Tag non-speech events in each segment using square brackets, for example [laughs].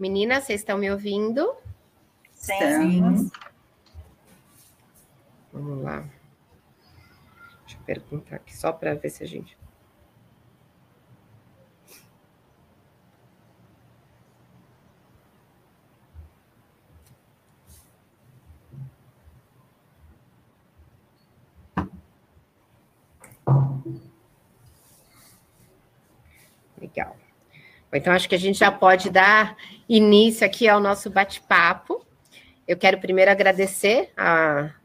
Meninas, vocês estão me ouvindo? Sim. Vamos lá. Deixa eu perguntar aqui só para ver se a gente. Legal. Então, acho que a gente já pode dar início aqui ao nosso bate-papo. Eu quero primeiro agradecer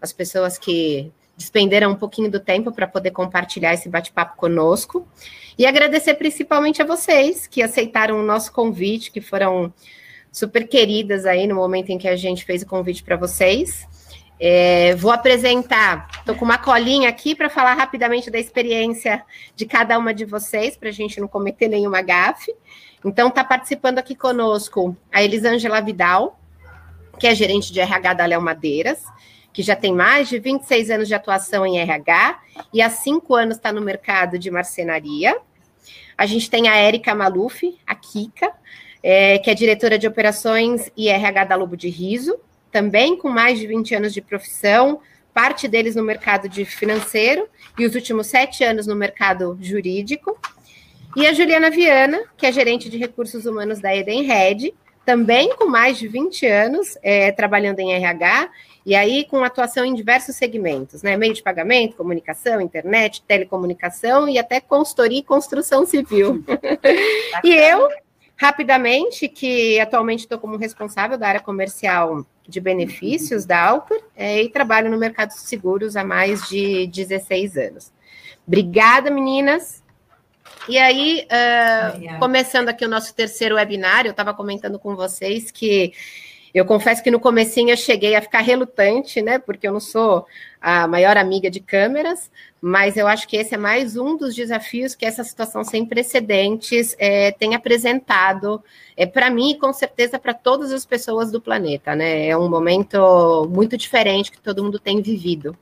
às pessoas que despenderam um pouquinho do tempo para poder compartilhar esse bate-papo conosco. E agradecer principalmente a vocês que aceitaram o nosso convite, que foram super queridas aí no momento em que a gente fez o convite para vocês. É, vou apresentar, estou com uma colinha aqui para falar rapidamente da experiência de cada uma de vocês, para a gente não cometer nenhuma gafe. Então, está participando aqui conosco a Elisângela Vidal, que é gerente de RH da Léo Madeiras, que já tem mais de 26 anos de atuação em RH e há cinco anos está no mercado de marcenaria. A gente tem a Érica Maluf, a Kika, é, que é diretora de operações e RH da Lobo de Riso, também com mais de 20 anos de profissão, parte deles no mercado de financeiro e os últimos sete anos no mercado jurídico. E a Juliana Viana, que é gerente de recursos humanos da Edenred, também com mais de 20 anos é, trabalhando em RH, e aí com atuação em diversos segmentos, né? Meio de pagamento, comunicação, internet, telecomunicação e até consultoria e construção civil. [laughs] e eu, rapidamente, que atualmente estou como responsável da área comercial de benefícios da Alper é, e trabalho no mercado de seguros há mais de 16 anos. Obrigada, meninas. E aí, uh, começando aqui o nosso terceiro webinar, eu estava comentando com vocês que eu confesso que no comecinho eu cheguei a ficar relutante, né? Porque eu não sou a maior amiga de câmeras, mas eu acho que esse é mais um dos desafios que essa situação sem precedentes é, tem apresentado é, para mim e com certeza para todas as pessoas do planeta, né? É um momento muito diferente que todo mundo tem vivido.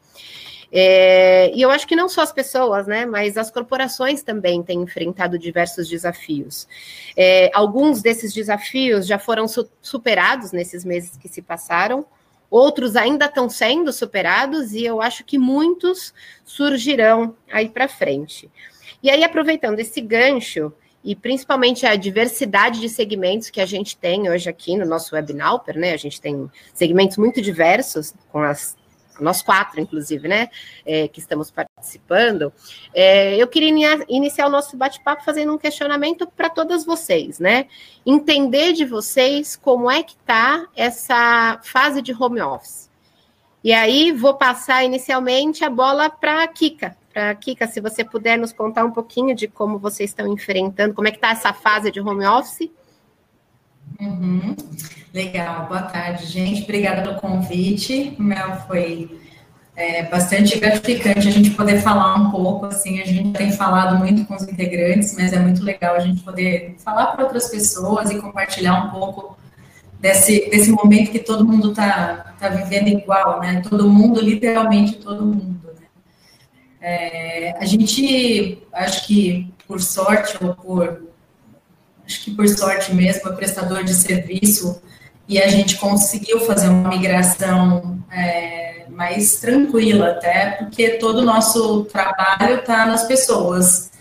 É, e eu acho que não só as pessoas, né, mas as corporações também têm enfrentado diversos desafios. É, alguns desses desafios já foram su superados nesses meses que se passaram, outros ainda estão sendo superados, e eu acho que muitos surgirão aí para frente. E aí, aproveitando esse gancho, e principalmente a diversidade de segmentos que a gente tem hoje aqui no nosso Webnauper, né? A gente tem segmentos muito diversos, com as nós quatro, inclusive, né, é, que estamos participando, é, eu queria iniciar o nosso bate-papo fazendo um questionamento para todas vocês, né? Entender de vocês como é que está essa fase de home office. E aí vou passar inicialmente a bola para a Kika. Para Kika, se você puder nos contar um pouquinho de como vocês estão enfrentando, como é que está essa fase de home office. Uhum. Legal, boa tarde, gente. Obrigada pelo convite. Mel foi é, bastante gratificante a gente poder falar um pouco. Assim, a gente tem falado muito com os integrantes, mas é muito legal a gente poder falar para outras pessoas e compartilhar um pouco desse, desse momento que todo mundo está tá vivendo igual, né? Todo mundo, literalmente todo mundo. Né? É, a gente, acho que por sorte ou por acho que por sorte mesmo, é prestador de serviço e a gente conseguiu fazer uma migração é, mais tranquila, até porque todo o nosso trabalho está nas pessoas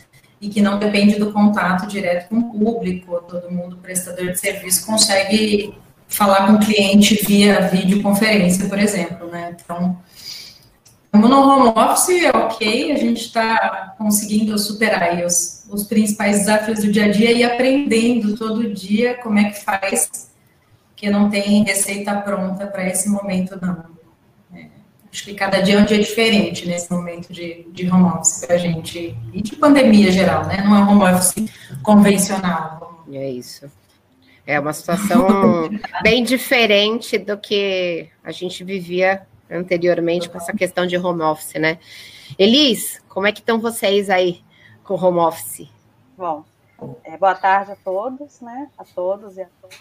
e que não depende do contato direto com o público, todo mundo prestador de serviço consegue falar com o cliente via videoconferência, por exemplo, né? Então, no home office, é ok, a gente está conseguindo superar os, os principais desafios do dia a dia e aprendendo todo dia como é que faz porque não tem receita pronta para esse momento, não. É, acho que cada dia é um dia diferente nesse momento de, de home office para a gente, e de pandemia geral, né? Não é home office convencional. É isso. É uma situação [laughs] bem diferente do que a gente vivia anteriormente com essa questão de home office, né? Elis, como é que estão vocês aí com home office? Bom, é, boa tarde a todos, né? A todos e a todas.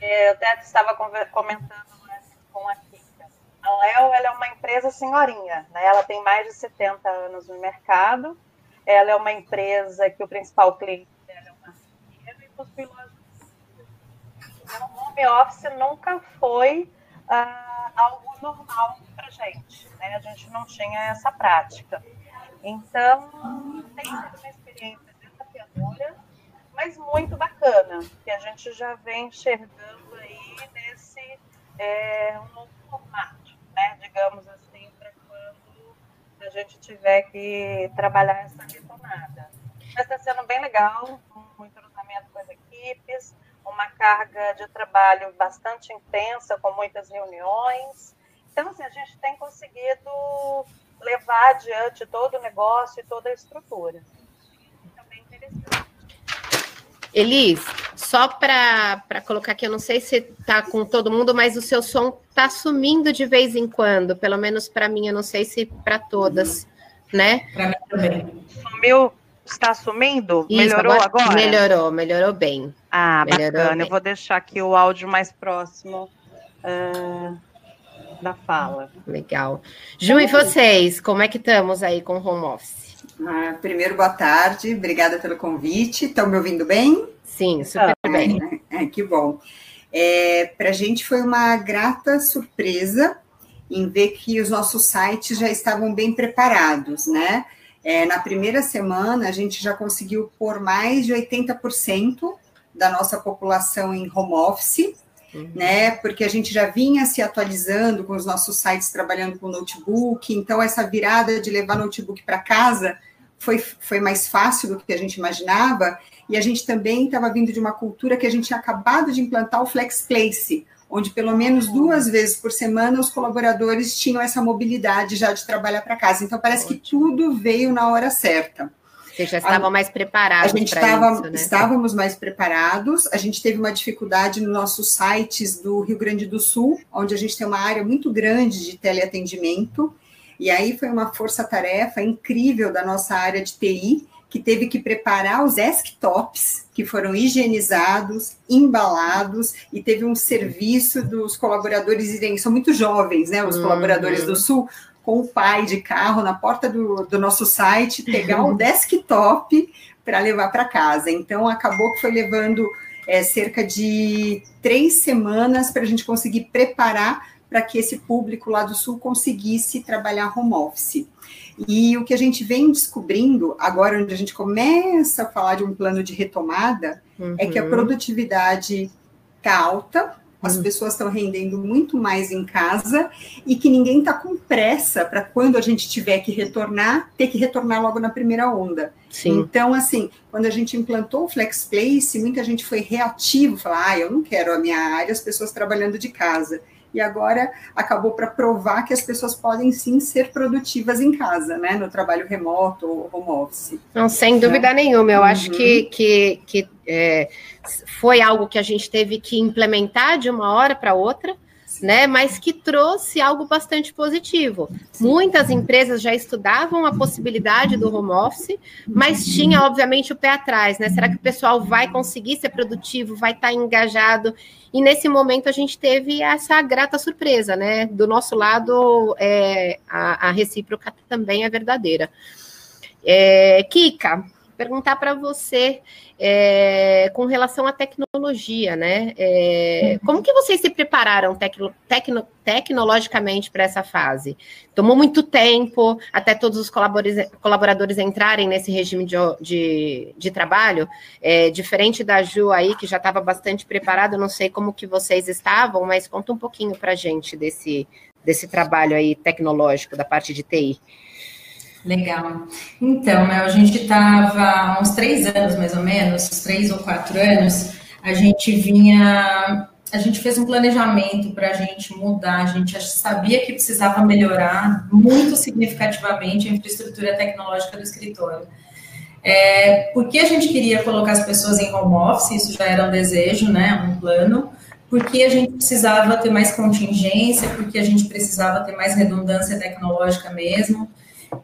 Eu até estava comentando né, com a Kika. A Léo é uma empresa senhorinha, né? ela tem mais de 70 anos no mercado, ela é uma empresa que o principal cliente dela é uma e possui lojas home office nunca foi uh, algo normal para gente, né? A gente não tinha essa prática. Então, tem sido uma experiência desafiadora, mas muito bacana, que a gente já vem enxergando aí nesse é, um novo formato, né? Digamos assim, para quando a gente tiver que trabalhar essa retomada. Mas está sendo bem legal, muito entrosamento com as equipes, uma carga de trabalho bastante intensa, com muitas reuniões. Então, assim, a gente tem conseguido levar adiante todo o negócio e toda a estrutura. Também interessante. Elis, só para colocar aqui, eu não sei se está com todo mundo, mas o seu som está sumindo de vez em quando, pelo menos para mim, eu não sei se para todas, né? Para mim também. Sumiu, está sumindo? Isso, melhorou agora, agora, Melhorou, melhorou bem. Ah, melhorou bacana. Bem. Eu vou deixar aqui o áudio mais próximo uh, da fala. Legal. Ju, e vocês, como é que estamos aí com o home office? Ah, primeiro, boa tarde, obrigada pelo convite. Estão me ouvindo bem? Sim, super ah, bem. [laughs] É, que bom. É, Para a gente foi uma grata surpresa em ver que os nossos sites já estavam bem preparados, né? É, na primeira semana, a gente já conseguiu pôr mais de 80% da nossa população em home office, uhum. né? Porque a gente já vinha se atualizando com os nossos sites trabalhando com notebook, então essa virada de levar notebook para casa foi, foi mais fácil do que a gente imaginava, e a gente também estava vindo de uma cultura que a gente tinha acabado de implantar o Flex Place, onde pelo menos duas vezes por semana os colaboradores tinham essa mobilidade já de trabalhar para casa. Então parece Ótimo. que tudo veio na hora certa. Vocês já estavam a, mais preparados. A gente estava, né? estávamos mais preparados. A gente teve uma dificuldade nos nossos sites do Rio Grande do Sul, onde a gente tem uma área muito grande de teleatendimento. E aí foi uma força-tarefa incrível da nossa área de TI, que teve que preparar os desktops que foram higienizados, embalados e teve um serviço dos colaboradores são muito jovens, né, os uhum. colaboradores do Sul, com o pai de carro na porta do, do nosso site, pegar o [laughs] desktop para levar para casa. Então acabou que foi levando é, cerca de três semanas para a gente conseguir preparar para que esse público lá do Sul conseguisse trabalhar home office. E o que a gente vem descobrindo, agora onde a gente começa a falar de um plano de retomada, uhum. é que a uhum. produtividade está alta, as uhum. pessoas estão rendendo muito mais em casa e que ninguém está com pressa para quando a gente tiver que retornar, ter que retornar logo na primeira onda. Sim. Então, assim, quando a gente implantou o Flex Place, muita gente foi reativo, falar, ah, eu não quero a minha área, as pessoas trabalhando de casa e agora acabou para provar que as pessoas podem sim ser produtivas em casa, né, no trabalho remoto ou home office. Não, sem dúvida nenhuma, eu uhum. acho que, que, que é, foi algo que a gente teve que implementar de uma hora para outra, né? Mas que trouxe algo bastante positivo. Muitas empresas já estudavam a possibilidade do home office, mas tinha, obviamente, o pé atrás, né? Será que o pessoal vai conseguir ser produtivo, vai estar engajado? E nesse momento a gente teve essa grata surpresa, né? Do nosso lado, é, a, a recíproca também é verdadeira. É, Kika, perguntar para você é, com relação à tecnologia, né? É, uhum. Como que vocês se prepararam tecno, tecno, tecnologicamente para essa fase? Tomou muito tempo até todos os colaboradores, colaboradores entrarem nesse regime de, de, de trabalho, é, diferente da Ju aí, que já estava bastante preparada, não sei como que vocês estavam, mas conta um pouquinho para a gente desse, desse trabalho aí tecnológico da parte de TI. Legal. Então, a gente estava há uns três anos, mais ou menos, três ou quatro anos, a gente vinha, a gente fez um planejamento para a gente mudar, a gente sabia que precisava melhorar muito significativamente a infraestrutura tecnológica do escritório. É, porque a gente queria colocar as pessoas em home office, isso já era um desejo, né, um plano, porque a gente precisava ter mais contingência, porque a gente precisava ter mais redundância tecnológica mesmo,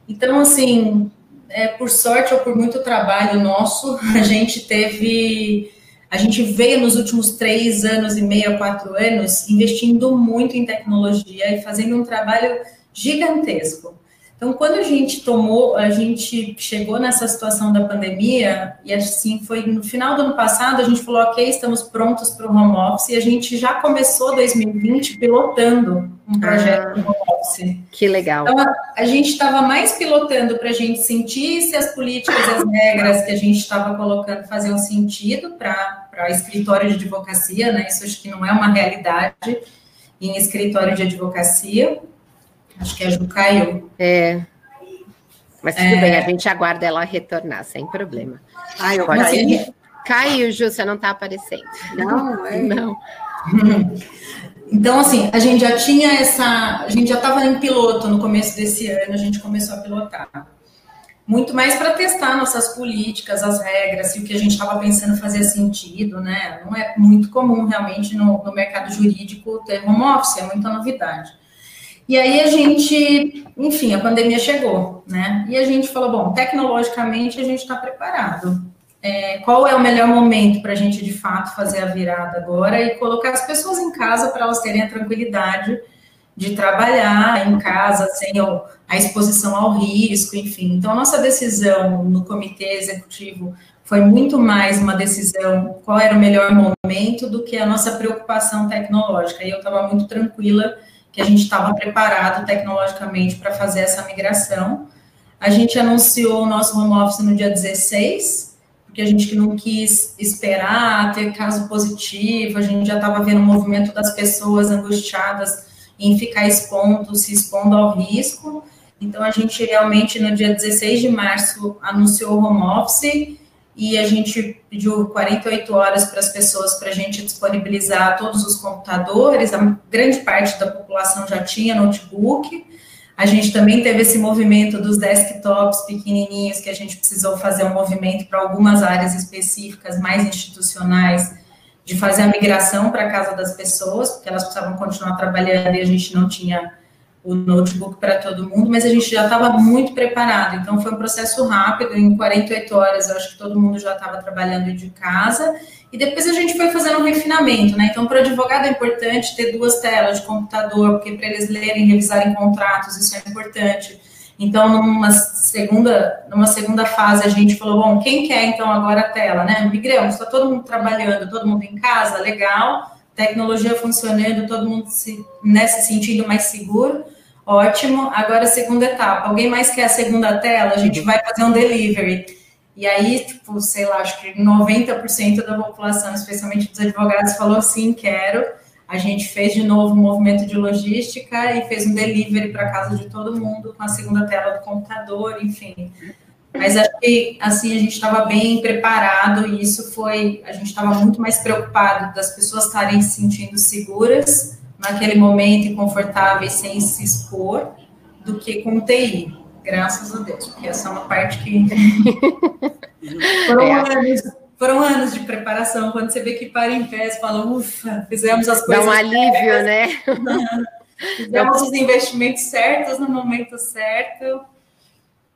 então, assim, é, por sorte ou por muito trabalho nosso, [laughs] a gente teve. A gente veio nos últimos três anos e meio, quatro anos, investindo muito em tecnologia e fazendo um trabalho gigantesco. Então, quando a gente tomou, a gente chegou nessa situação da pandemia, e assim foi no final do ano passado, a gente falou, ok, estamos prontos para o home office, e a gente já começou 2020 pilotando um projeto ah, home office. Que legal. Então, a, a gente estava mais pilotando para a gente sentir se as políticas e as regras que a gente estava colocando faziam sentido para escritório de advocacia, né? Isso acho que não é uma realidade em escritório de advocacia. Acho que a Ju caiu. É. Mas tudo é... bem, a gente aguarda ela retornar, sem problema. Ai, eu Pode caí. Caiu, Ju, você não está aparecendo. Não, é. Não. [laughs] Então, assim, a gente já tinha essa. A gente já estava em piloto no começo desse ano, a gente começou a pilotar. Muito mais para testar nossas políticas, as regras, se o que a gente estava pensando fazia sentido, né? Não é muito comum realmente no, no mercado jurídico ter home office, é muita novidade. E aí a gente, enfim, a pandemia chegou, né? E a gente falou, bom, tecnologicamente a gente está preparado. É, qual é o melhor momento para a gente de fato fazer a virada agora e colocar as pessoas em casa para elas terem a tranquilidade de trabalhar em casa sem a exposição ao risco, enfim. Então, a nossa decisão no comitê executivo foi muito mais uma decisão qual era o melhor momento do que a nossa preocupação tecnológica. E eu estava muito tranquila que a gente estava preparado tecnologicamente para fazer essa migração. A gente anunciou o nosso home office no dia 16, porque a gente não quis esperar ter caso positivo, a gente já estava vendo o movimento das pessoas angustiadas em ficar expondo, se expondo ao risco. Então, a gente realmente, no dia 16 de março, anunciou o home office e a gente pediu 48 horas para as pessoas para a gente disponibilizar todos os computadores, a grande parte da população já tinha notebook. A gente também teve esse movimento dos desktops pequenininhos, que a gente precisou fazer um movimento para algumas áreas específicas, mais institucionais, de fazer a migração para a casa das pessoas, porque elas precisavam continuar trabalhando e a gente não tinha o notebook para todo mundo, mas a gente já estava muito preparado, então foi um processo rápido, em 48 horas eu acho que todo mundo já estava trabalhando de casa, e depois a gente foi fazendo um refinamento, né? Então, para o advogado é importante ter duas telas de computador, porque para eles lerem, revisarem contratos, isso é importante. Então, numa segunda, numa segunda fase, a gente falou, bom, quem quer então agora a tela, né? Migramos, está todo mundo trabalhando, todo mundo em casa, legal, tecnologia funcionando, todo mundo se, né, se sentindo mais seguro. Ótimo. Agora, segunda etapa. Alguém mais quer a segunda tela? A gente vai fazer um delivery. E aí, tipo, sei lá, acho que 90% da população, especialmente dos advogados, falou sim, quero. A gente fez de novo um movimento de logística e fez um delivery para casa de todo mundo com a segunda tela do computador, enfim. Mas acho que assim a gente estava bem preparado e isso foi, a gente estava muito mais preocupado das pessoas estarem se sentindo seguras naquele momento e confortáveis sem se expor, do que com TI. Graças a Deus, porque essa é uma parte que. [laughs] foram, é. anos, foram anos de preparação. Quando você vê que para em pé, você fala, ufa, fizemos as coisas. Dá um alívio, né? [laughs] Fizemos os investimentos certos no momento certo.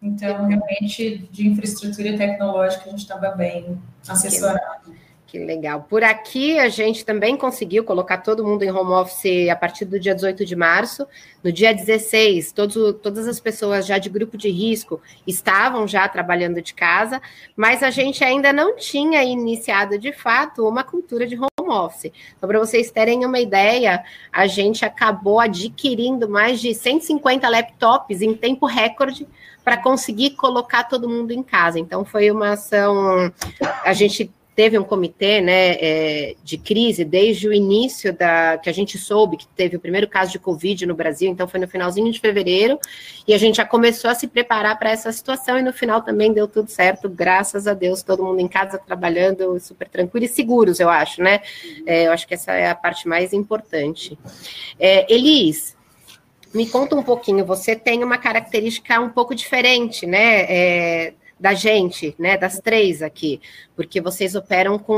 Então, realmente, de infraestrutura tecnológica, a gente estava bem assessorado. Que legal. Por aqui a gente também conseguiu colocar todo mundo em home office a partir do dia 18 de março. No dia 16, todos, todas as pessoas já de grupo de risco estavam já trabalhando de casa, mas a gente ainda não tinha iniciado de fato uma cultura de home office. Então, para vocês terem uma ideia, a gente acabou adquirindo mais de 150 laptops em tempo recorde para conseguir colocar todo mundo em casa. Então, foi uma ação. A gente teve um comitê né, é, de crise desde o início da que a gente soube que teve o primeiro caso de Covid no Brasil, então foi no finalzinho de fevereiro, e a gente já começou a se preparar para essa situação, e no final também deu tudo certo, graças a Deus, todo mundo em casa trabalhando super tranquilo e seguros, eu acho, né? É, eu acho que essa é a parte mais importante. É, Elis, me conta um pouquinho, você tem uma característica um pouco diferente, né? É, da gente, né, das três aqui, porque vocês operam com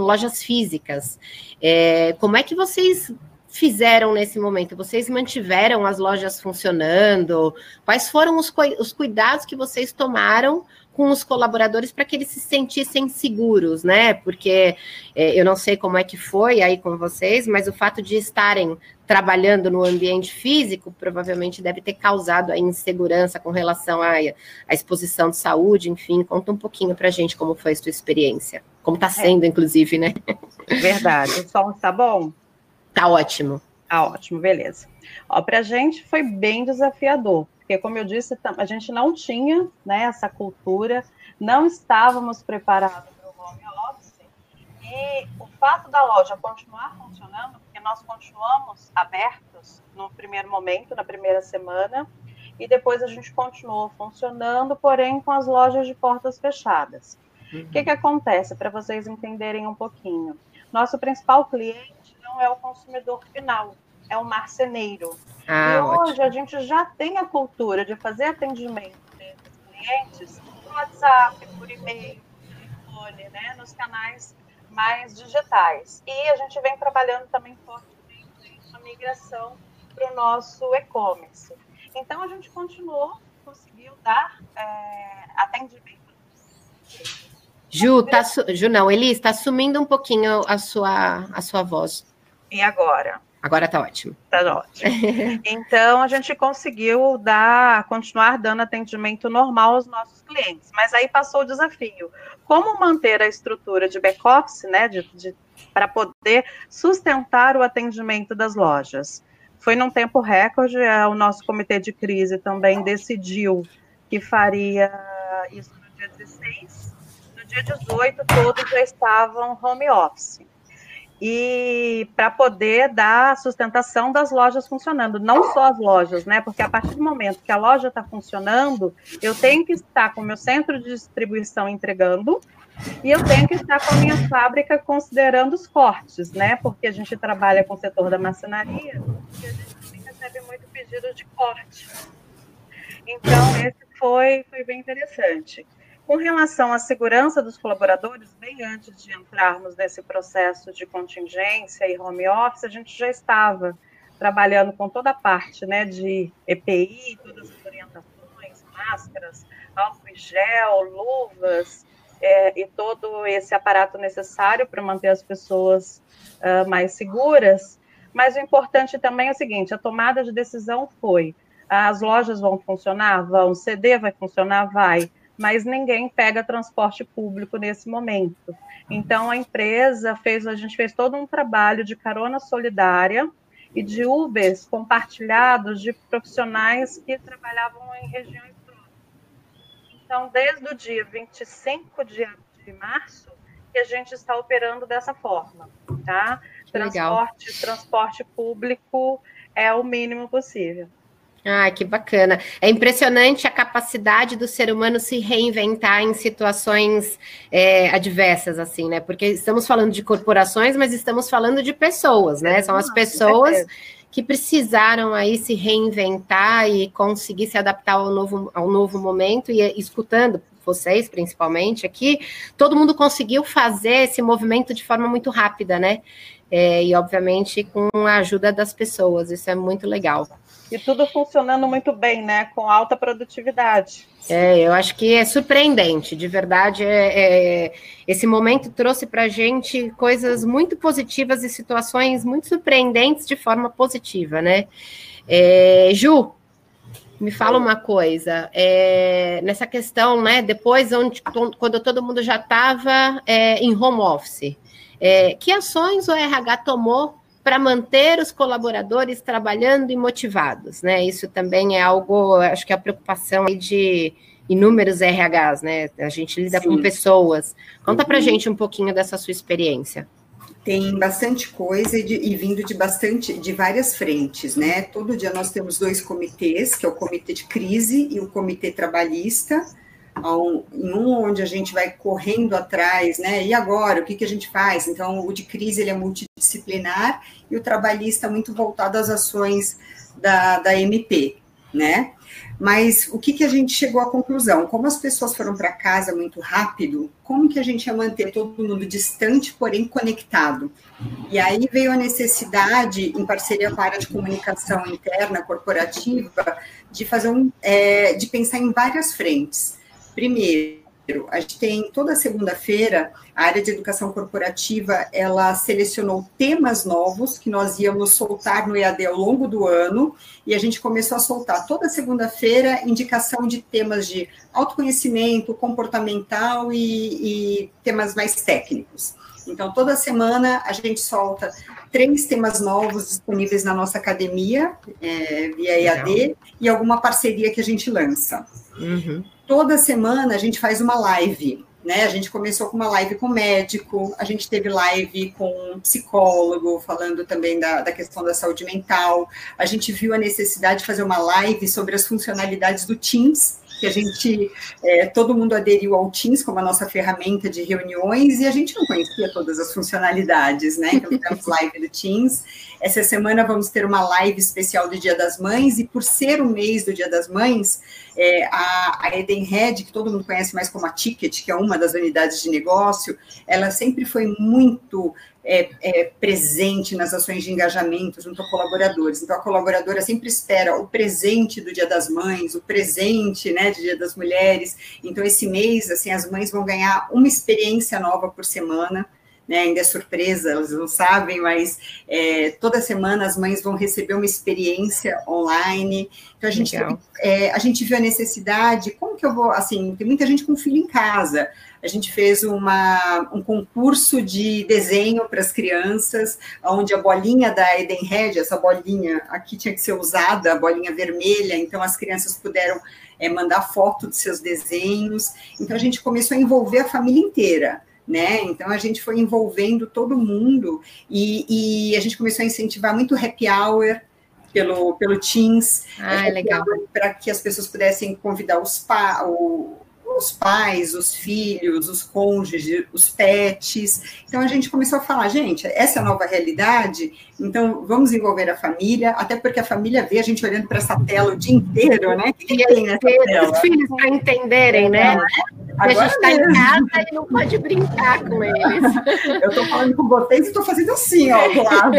lojas físicas. É, como é que vocês fizeram nesse momento? Vocês mantiveram as lojas funcionando? Quais foram os, os cuidados que vocês tomaram com os colaboradores para que eles se sentissem seguros, né? Porque é, eu não sei como é que foi aí com vocês, mas o fato de estarem trabalhando no ambiente físico provavelmente deve ter causado a insegurança com relação à, à exposição de saúde, enfim. Conta um pouquinho para a gente como foi a sua experiência, como está é. sendo, é. inclusive, né? Verdade. O som está bom? Tá ótimo. Tá ótimo, beleza. Ó, para a gente foi bem desafiador, porque, como eu disse, a gente não tinha né, essa cultura, não estávamos preparados para o home office, e o fato da loja continuar funcionando, porque nós continuamos abertos no primeiro momento, na primeira semana, e depois a gente continuou funcionando, porém com as lojas de portas fechadas. O que, que acontece, para vocês entenderem um pouquinho? Nosso principal cliente não é o consumidor final, é o marceneiro. Ah, e hoje ótimo. a gente já tem a cultura de fazer atendimento desses clientes no WhatsApp, por e-mail, por telefone, né, nos canais mais digitais. E a gente vem trabalhando também fortemente a migração para o nosso e-commerce. Então a gente continuou, conseguiu dar é, atendimento. Ju, tá, Ju, não, Elis, está sumindo um pouquinho a sua, a sua voz. E agora? Agora está ótimo. Está ótimo. [laughs] então a gente conseguiu dar, continuar dando atendimento normal aos nossos clientes, mas aí passou o desafio. Como manter a estrutura de back-office, né, de, de para poder sustentar o atendimento das lojas? Foi num tempo recorde, é, o nosso comitê de crise também decidiu que faria isso no dia 16. No dia 18, todos já estavam home office e para poder dar sustentação das lojas funcionando, não só as lojas, né? Porque a partir do momento que a loja está funcionando, eu tenho que estar com o meu centro de distribuição entregando e eu tenho que estar com a minha fábrica considerando os cortes, né? Porque a gente trabalha com o setor da marcenaria e a gente também recebe muito pedido de corte. Então, esse foi, foi bem interessante. Com relação à segurança dos colaboradores, bem antes de entrarmos nesse processo de contingência e home office, a gente já estava trabalhando com toda a parte né, de EPI, todas as orientações, máscaras, álcool e gel, luvas, é, e todo esse aparato necessário para manter as pessoas uh, mais seguras. Mas o importante também é o seguinte: a tomada de decisão foi: as lojas vão funcionar? Vão, o CD vai funcionar? Vai mas ninguém pega transporte público nesse momento. Então a empresa fez, a gente fez todo um trabalho de carona solidária e de Ubers compartilhados de profissionais que trabalhavam em regiões próximas. Então, desde o dia 25 de, de março, que a gente está operando dessa forma, tá? Transporte, transporte público é o mínimo possível. Ah, que bacana. É impressionante a capacidade do ser humano se reinventar em situações é, adversas, assim, né? Porque estamos falando de corporações, mas estamos falando de pessoas, né? São as pessoas que precisaram aí se reinventar e conseguir se adaptar ao novo, ao novo momento e escutando vocês, principalmente aqui, todo mundo conseguiu fazer esse movimento de forma muito rápida, né? É, e obviamente com a ajuda das pessoas, isso é muito legal. E tudo funcionando muito bem, né? Com alta produtividade. É, eu acho que é surpreendente, de verdade. É, é esse momento trouxe para a gente coisas muito positivas e situações muito surpreendentes de forma positiva, né? É, Ju, me fala uma coisa, é, nessa questão, né? Depois, onde, quando todo mundo já estava é, em home office, é, que ações o RH tomou para manter os colaboradores trabalhando e motivados, né? Isso também é algo, acho que é a preocupação de inúmeros RHs, né? A gente lida Sim. com pessoas. Conta para uhum. gente um pouquinho dessa sua experiência. Tem bastante coisa e, de, e, vindo de bastante, de várias frentes, né? Todo dia nós temos dois comitês, que é o comitê de crise e o comitê trabalhista um onde a gente vai correndo atrás, né? E agora, o que, que a gente faz? Então, o de crise ele é multidisciplinar e o trabalhista muito voltado às ações da, da MP, né? Mas o que, que a gente chegou à conclusão? Como as pessoas foram para casa muito rápido, como que a gente ia manter todo mundo distante, porém conectado? E aí veio a necessidade, em parceria com a área de comunicação interna corporativa, de fazer um, é, de pensar em várias frentes. Primeiro, A gente tem toda segunda-feira a área de educação corporativa, ela selecionou temas novos que nós íamos soltar no EAD ao longo do ano, e a gente começou a soltar toda segunda-feira indicação de temas de autoconhecimento, comportamental e, e temas mais técnicos. Então, toda semana a gente solta três temas novos disponíveis na nossa academia, é, via EAD, Legal. e alguma parceria que a gente lança. Uhum. Toda semana a gente faz uma live. Né? A gente começou com uma live com médico, a gente teve live com psicólogo, falando também da, da questão da saúde mental. A gente viu a necessidade de fazer uma live sobre as funcionalidades do Teams, que a gente, é, todo mundo aderiu ao Teams como a nossa ferramenta de reuniões e a gente não conhecia todas as funcionalidades, né? Então, temos live do Teams. Essa semana vamos ter uma live especial do Dia das Mães e por ser o mês do Dia das Mães, é, a, a Edenred, que todo mundo conhece mais como a Ticket, que é uma das unidades de negócio, ela sempre foi muito é, é, presente nas ações de engajamento junto a colaboradores. Então, a colaboradora sempre espera o presente do Dia das Mães, o presente, né, do Dia das Mulheres. Então, esse mês, assim, as mães vão ganhar uma experiência nova por semana, né, ainda é surpresa, elas não sabem, mas é, toda semana as mães vão receber uma experiência online. Então a gente, é, a gente viu a necessidade, como que eu vou, assim, tem muita gente com filho em casa. A gente fez uma, um concurso de desenho para as crianças, onde a bolinha da Edenred, essa bolinha aqui tinha que ser usada, a bolinha vermelha, então as crianças puderam é, mandar foto dos seus desenhos. Então a gente começou a envolver a família inteira né? Então a gente foi envolvendo todo mundo e, e a gente começou a incentivar muito happy hour pelo, pelo Teams. Ah, legal. Para que as pessoas pudessem convidar os, pa, o, os pais, os filhos, os cônjuges, os pets. Então a gente começou a falar, gente, essa é a nova realidade, então vamos envolver a família, até porque a família vê a gente olhando para essa tela o dia inteiro, né? Que tem nessa tela? Os filhos para entenderem, né? Agora a gente está em casa e não pode brincar com eles. [laughs] Eu estou falando com vocês e estou fazendo assim, ó, do lado.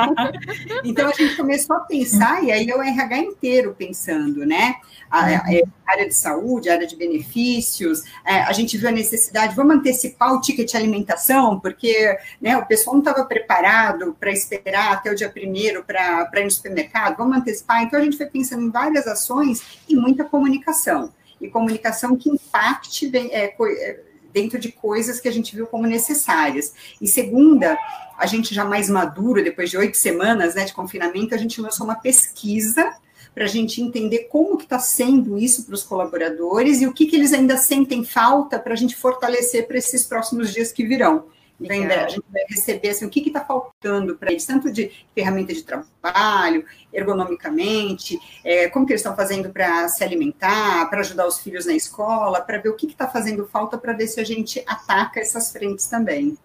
[laughs] então a gente começou a pensar, e aí é o RH inteiro pensando, né? A, a, a área de saúde, área de benefícios, é, a gente viu a necessidade, vamos antecipar o ticket de alimentação, porque né, o pessoal não estava preparado para esperar até o dia primeiro para ir no supermercado, vamos antecipar. Então a gente foi pensando em várias ações e muita comunicação e comunicação que impacte é, é, dentro de coisas que a gente viu como necessárias. E segunda, a gente já mais maduro, depois de oito semanas né, de confinamento, a gente lançou uma pesquisa para a gente entender como que está sendo isso para os colaboradores e o que, que eles ainda sentem falta para a gente fortalecer para esses próximos dias que virão. Então, ainda a gente vai receber assim, o que está faltando para eles, tanto de ferramenta de trabalho, ergonomicamente, é, como que eles estão fazendo para se alimentar, para ajudar os filhos na escola, para ver o que está fazendo falta para ver se a gente ataca essas frentes também.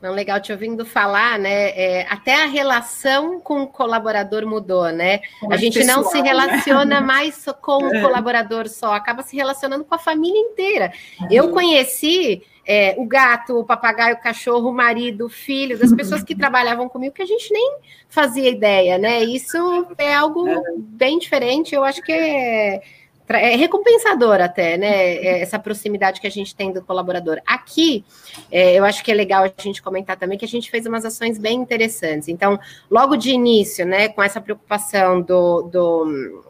Não, legal te ouvindo falar, né? É, até a relação com o colaborador mudou, né? Como a gente pessoal, não se né? relaciona né? mais com [laughs] o é. colaborador só, acaba se relacionando com a família inteira. Eu conheci é, o gato, o papagaio, o cachorro, o marido, o filho, das pessoas que trabalhavam comigo, que a gente nem fazia ideia, né? Isso é algo é. bem diferente, eu acho que é, é recompensador até, né? É, essa proximidade que a gente tem do colaborador. Aqui, é, eu acho que é legal a gente comentar também que a gente fez umas ações bem interessantes. Então, logo de início, né, com essa preocupação do, do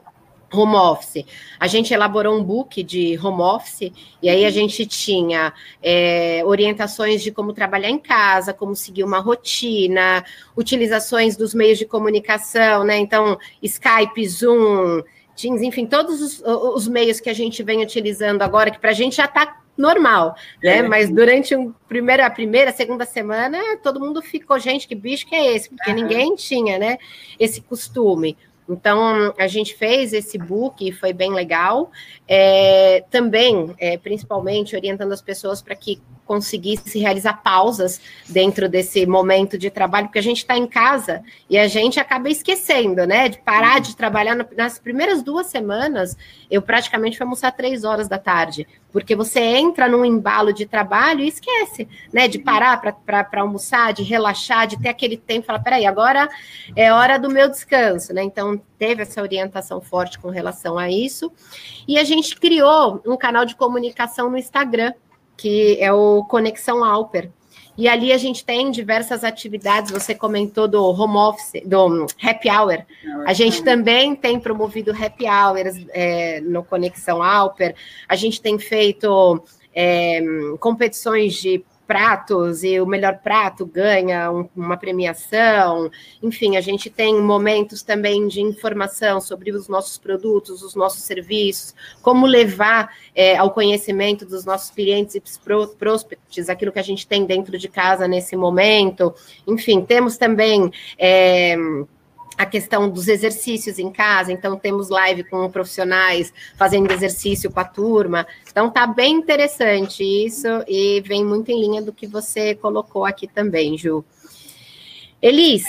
home office. A gente elaborou um book de home office e aí a gente tinha é, orientações de como trabalhar em casa, como seguir uma rotina, utilizações dos meios de comunicação, né? Então, Skype, Zoom, Teams, enfim, todos os, os meios que a gente vem utilizando agora, que para a gente já está normal, né? É. Mas durante um primeiro, a primeira, segunda semana, todo mundo ficou, gente, que bicho que é esse? Porque uhum. ninguém tinha, né, esse costume. Então, a gente fez esse book foi bem legal. É, também, é, principalmente, orientando as pessoas para que conseguisse realizar pausas dentro desse momento de trabalho, porque a gente está em casa e a gente acaba esquecendo, né? De parar de trabalhar. Nas primeiras duas semanas, eu praticamente fui almoçar três horas da tarde, porque você entra num embalo de trabalho e esquece, né? De parar para almoçar, de relaxar, de ter aquele tempo, falar, peraí, agora é hora do meu descanso, né? Então, teve essa orientação forte com relação a isso. E a gente criou um canal de comunicação no Instagram, que é o Conexão Alper. E ali a gente tem diversas atividades. Você comentou do home office, do happy hour. A gente também tem promovido happy hours é, no Conexão Alper. A gente tem feito é, competições de pratos e o melhor prato ganha um, uma premiação. Enfim, a gente tem momentos também de informação sobre os nossos produtos, os nossos serviços, como levar é, ao conhecimento dos nossos clientes e prospects aquilo que a gente tem dentro de casa nesse momento. Enfim, temos também. É, a questão dos exercícios em casa, então temos live com profissionais fazendo exercício com a turma. Então tá bem interessante isso e vem muito em linha do que você colocou aqui também, Ju. Elis,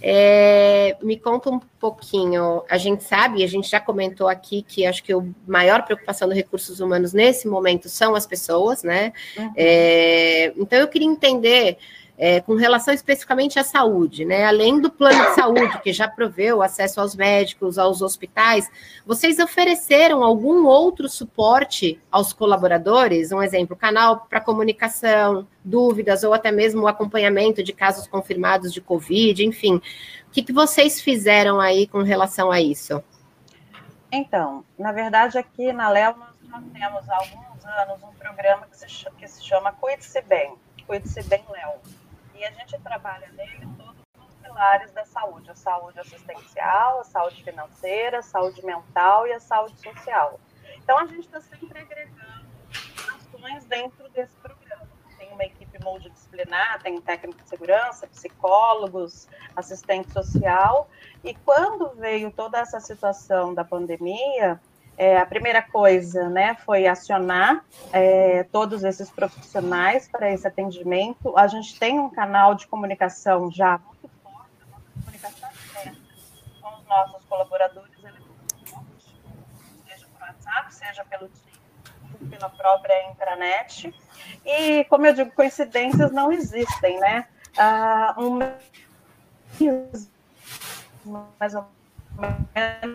é, me conta um pouquinho. A gente sabe, a gente já comentou aqui que acho que a maior preocupação dos recursos humanos nesse momento são as pessoas, né? Uhum. É, então eu queria entender é, com relação especificamente à saúde, né? Além do plano de saúde, que já proveu acesso aos médicos, aos hospitais, vocês ofereceram algum outro suporte aos colaboradores? Um exemplo, canal para comunicação, dúvidas, ou até mesmo o acompanhamento de casos confirmados de Covid, enfim. O que, que vocês fizeram aí com relação a isso? Então, na verdade, aqui na Léo nós já temos há alguns anos um programa que se, que se chama Cuide-se Bem, Cuide-se Bem Léo e a gente trabalha nele todos os pilares da saúde: a saúde assistencial, a saúde financeira, a saúde mental e a saúde social. Então, a gente está sempre agregando ações dentro desse programa. Tem uma equipe multidisciplinar, tem técnico de segurança, psicólogos, assistente social. E quando veio toda essa situação da pandemia, é, a primeira coisa, né, foi acionar é, todos esses profissionais para esse atendimento. A gente tem um canal de comunicação já muito forte, uma comunicação direta com os nossos colaboradores seja por WhatsApp, seja pelo Teams, pela própria intranet. E, como eu digo, coincidências não existem, né? Ah, um mais ou menos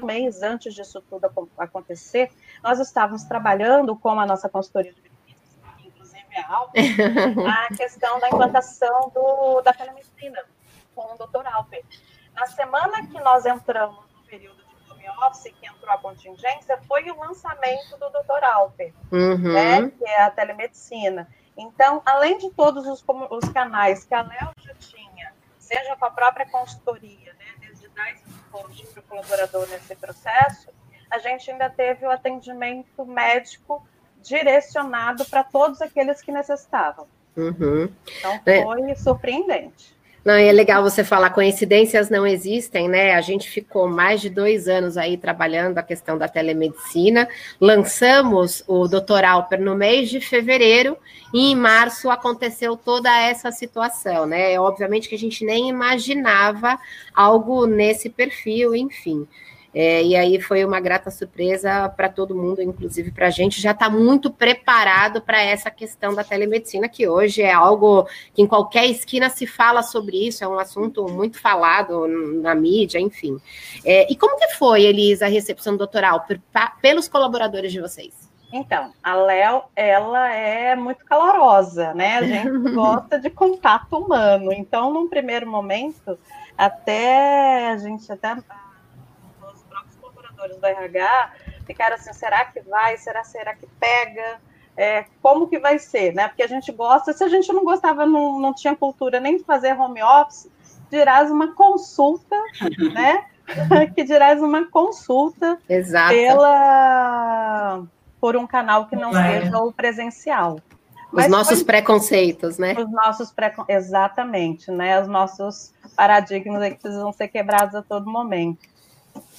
mês antes disso tudo acontecer, nós estávamos trabalhando com a nossa consultoria de benefícios, inclusive a Alper, [laughs] a questão da implantação do, da telemedicina com o doutor Alper. Na semana que nós entramos no período de home office, que entrou a contingência, foi o lançamento do doutor Alper, uhum. né, que é a telemedicina. Então, além de todos os, os canais que a Léo já tinha, seja com a própria consultoria, né, desde 10 para o colaborador nesse processo, a gente ainda teve o atendimento médico direcionado para todos aqueles que necessitavam. Uhum. Então é. foi é. surpreendente. Não, é legal você falar, coincidências não existem, né? A gente ficou mais de dois anos aí trabalhando a questão da telemedicina. Lançamos o Dr. Alper no mês de fevereiro e em março aconteceu toda essa situação, né? Obviamente que a gente nem imaginava algo nesse perfil, enfim. É, e aí foi uma grata surpresa para todo mundo, inclusive para a gente, já está muito preparado para essa questão da telemedicina, que hoje é algo que em qualquer esquina se fala sobre isso, é um assunto muito falado na mídia, enfim. É, e como que foi, Elisa, a recepção doutoral pelos colaboradores de vocês? Então, a Léo, ela é muito calorosa, né? A gente [laughs] gosta de contato humano. Então, num primeiro momento, até a gente até do RH ficaram assim, será que vai? Será, será que pega? É, como que vai ser, né? Porque a gente gosta, se a gente não gostava, não, não tinha cultura nem de fazer home office, dirás uma consulta, [laughs] né? [laughs] que dirás uma consulta Exato. pela por um canal que não seja o presencial. Os nossos foi... preconceitos, né? Os nossos preconceitos, exatamente, né? Os nossos paradigmas aí que precisam ser quebrados a todo momento.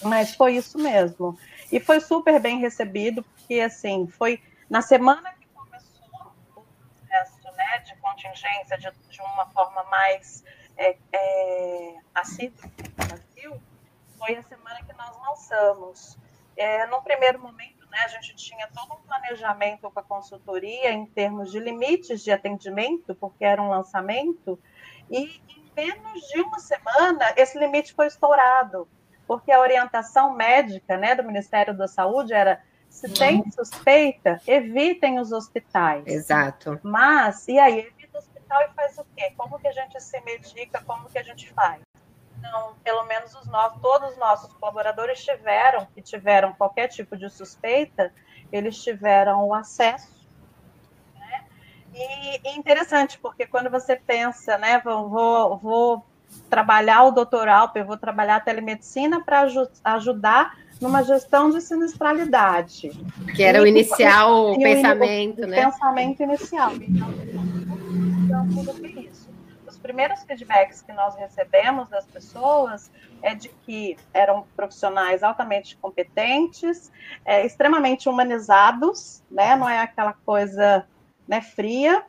Mas foi isso mesmo. E foi super bem recebido, porque assim, foi na semana que começou o processo contingência de, de uma forma mais é, é, assídua no Brasil, foi a semana que nós lançamos. É, no primeiro momento, né, a gente tinha todo um planejamento com a consultoria em termos de limites de atendimento, porque era um lançamento, e em menos de uma semana esse limite foi estourado, porque a orientação médica né, do Ministério da Saúde era se tem suspeita, evitem os hospitais. Exato. Mas, e aí, evita o hospital e faz o quê? Como que a gente se medica? Como que a gente faz? Então, pelo menos os nossos, todos os nossos colaboradores tiveram, que tiveram qualquer tipo de suspeita, eles tiveram o acesso. Né? E, e interessante, porque quando você pensa, né, vou, vou, vou trabalhar o doutoral, eu vou trabalhar a telemedicina para aj ajudar numa gestão de sinistralidade. Que era e, o inicial o pensamento, o, né? O pensamento inicial. Então, então, tudo isso. Os primeiros feedbacks que nós recebemos das pessoas é de que eram profissionais altamente competentes, é, extremamente humanizados, né? Não é aquela coisa né, fria,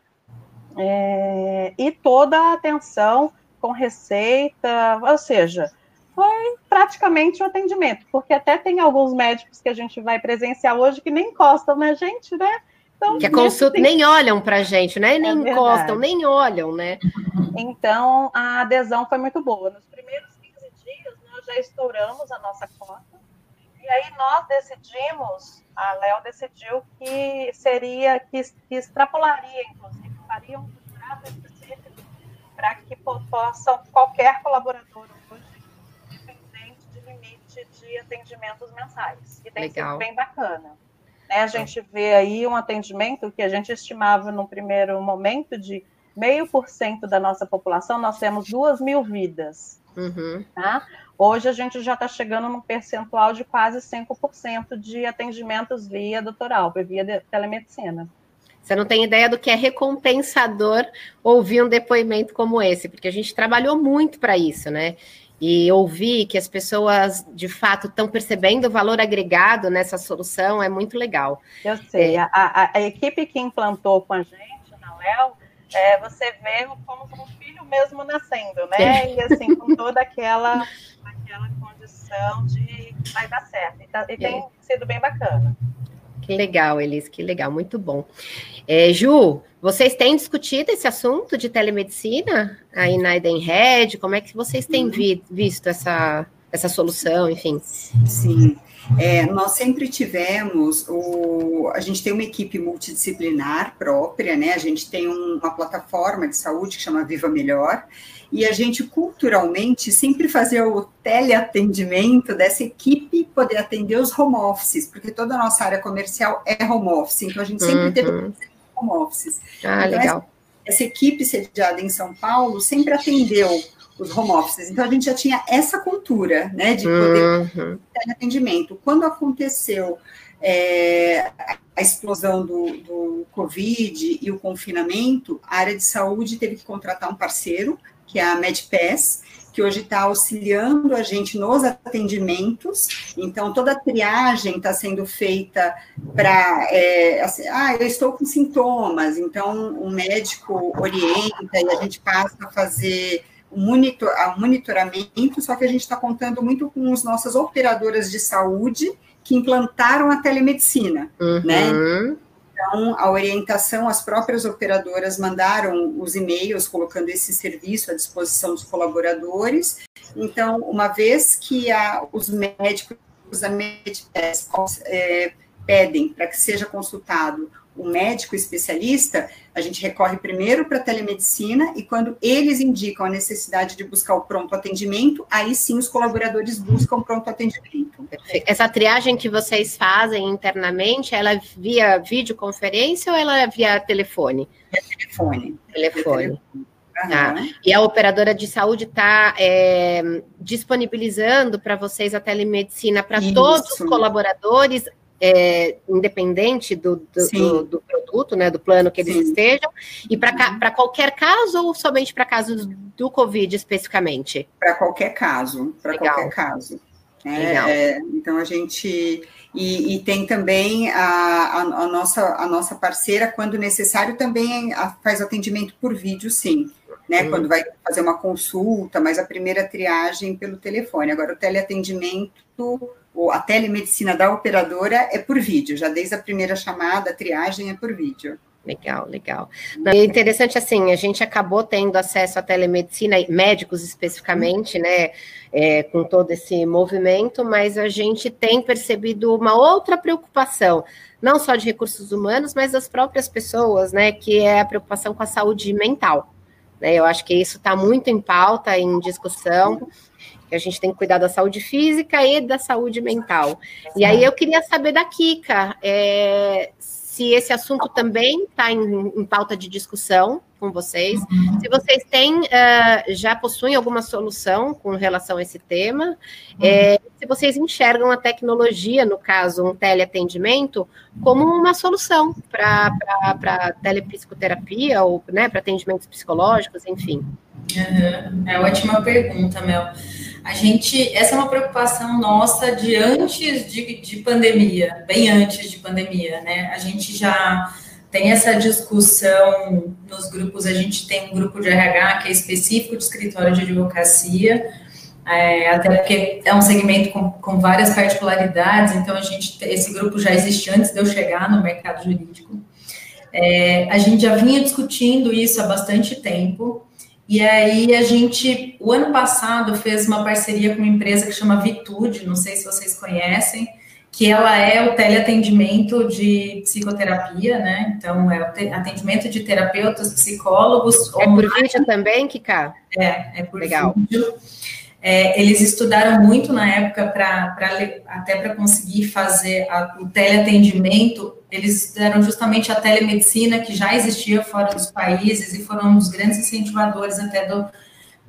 é, e toda a atenção com receita, ou seja, foi praticamente um atendimento, porque até tem alguns médicos que a gente vai presenciar hoje que nem encostam na gente, né? Então, que a consulta tem... nem olham para a gente, né? Nem é encostam, nem olham, né? Então, a adesão foi muito boa. Nos primeiros 15 dias, nós já estouramos a nossa cota. E aí nós decidimos, a Léo decidiu que seria, que, que extrapolaria, inclusive, faria um contrato para que possam, qualquer colaborador de atendimentos mensais. E tem Legal. sido bem bacana. Né? A gente vê aí um atendimento que a gente estimava no primeiro momento de meio por cento da nossa população, nós temos duas mil vidas. Uhum. Tá? Hoje a gente já está chegando num percentual de quase 5% de atendimentos via doutoral, via telemedicina. Você não tem ideia do que é recompensador ouvir um depoimento como esse, porque a gente trabalhou muito para isso, né? e ouvir que as pessoas de fato estão percebendo o valor agregado nessa solução é muito legal. Eu sei, é. a, a, a, equipe que implantou com a gente na Léo, é, você vê como um filho mesmo nascendo, né? E assim, com toda aquela, aquela condição de vai dar certo. E, tá, e tem é. sido bem bacana. Que legal, Elis, que legal, muito bom. É, Ju, vocês têm discutido esse assunto de telemedicina aí na Edenred? Como é que vocês têm uhum. vi, visto essa, essa solução, enfim? Sim, é, nós sempre tivemos, o, a gente tem uma equipe multidisciplinar própria, né? A gente tem um, uma plataforma de saúde que chama Viva Melhor, e a gente culturalmente sempre fazia o teleatendimento dessa equipe poder atender os home offices, porque toda a nossa área comercial é home office, então a gente sempre uhum. teve home offices. Ah, então, legal. Essa, essa equipe sediada em São Paulo sempre atendeu os home offices, então a gente já tinha essa cultura, né, de poder uhum. teleatendimento. Quando aconteceu é, a explosão do, do Covid e o confinamento, a área de saúde teve que contratar um parceiro que é a MedPass, que hoje está auxiliando a gente nos atendimentos. Então, toda a triagem está sendo feita para. É, assim, ah, eu estou com sintomas, então o médico orienta e a gente passa a fazer um, monitor, monitoramento, só que a gente está contando muito com as nossas operadoras de saúde que implantaram a telemedicina, né? uhum. né? Então, a orientação, as próprias operadoras mandaram os e-mails colocando esse serviço à disposição dos colaboradores. Então, uma vez que a, os médicos da Medpass é, pedem para que seja consultado um médico especialista, a gente recorre primeiro para a telemedicina e quando eles indicam a necessidade de buscar o pronto atendimento, aí sim os colaboradores buscam pronto atendimento. Essa triagem que vocês fazem internamente, ela é via videoconferência ou ela é via telefone? É telefone. Telefone. Tá. E a operadora de saúde está é, disponibilizando para vocês a telemedicina para todos os colaboradores é, independente do, do, do, do, produto, né, do plano que eles Sim. estejam, e para uhum. qualquer caso ou somente para casos do Covid especificamente? Para qualquer caso, para qualquer caso. É, então a gente e, e tem também a, a, a, nossa, a nossa parceira, quando necessário, também faz atendimento por vídeo, sim. Né, uhum. Quando vai fazer uma consulta, mas a primeira triagem pelo telefone. Agora, o teleatendimento, a telemedicina da operadora é por vídeo, já desde a primeira chamada, a triagem é por vídeo. Legal, legal. É interessante assim, a gente acabou tendo acesso à telemedicina, médicos especificamente, né, é, com todo esse movimento, mas a gente tem percebido uma outra preocupação, não só de recursos humanos, mas das próprias pessoas, né, que é a preocupação com a saúde mental. Né, eu acho que isso está muito em pauta, em discussão, que a gente tem que cuidar da saúde física e da saúde mental. E aí eu queria saber da Kika, é, se esse assunto também está em, em, pauta de discussão com vocês, uhum. se vocês têm, uh, já possuem alguma solução com relação a esse tema, uhum. é, se vocês enxergam a tecnologia, no caso, um teleatendimento, como uma solução para telepsicoterapia ou né, para atendimentos psicológicos, enfim. Uhum. É ótima pergunta, Mel. A gente, essa é uma preocupação nossa de antes de, de pandemia, bem antes de pandemia, né? A gente já tem essa discussão nos grupos, a gente tem um grupo de RH que é específico de escritório de advocacia, é, até porque é um segmento com, com, várias particularidades, então a gente, esse grupo já existe antes de eu chegar no mercado jurídico. É, a gente já vinha discutindo isso há bastante tempo, e aí a gente, o ano passado, fez uma parceria com uma empresa que chama Vitude, não sei se vocês conhecem, que ela é o teleatendimento de psicoterapia, né? Então, é o atendimento de terapeutas, psicólogos. É por vídeo também, Kika? É, é por Legal. vídeo. É, eles estudaram muito na época para até para conseguir fazer a, o teleatendimento. Eles estudaram justamente a telemedicina que já existia fora dos países e foram um dos grandes incentivadores até do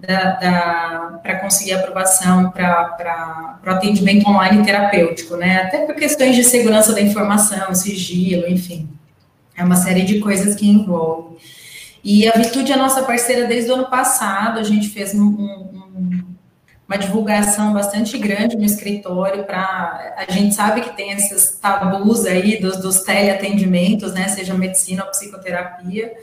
para conseguir aprovação para o atendimento online terapêutico, né? Até por questões de segurança da informação, sigilo, enfim. É uma série de coisas que envolve. E a Virtude é nossa parceira desde o ano passado, a gente fez um, um uma divulgação bastante grande no escritório para a gente sabe que tem esses tabus aí dos, dos teleatendimentos, né, seja medicina ou psicoterapia,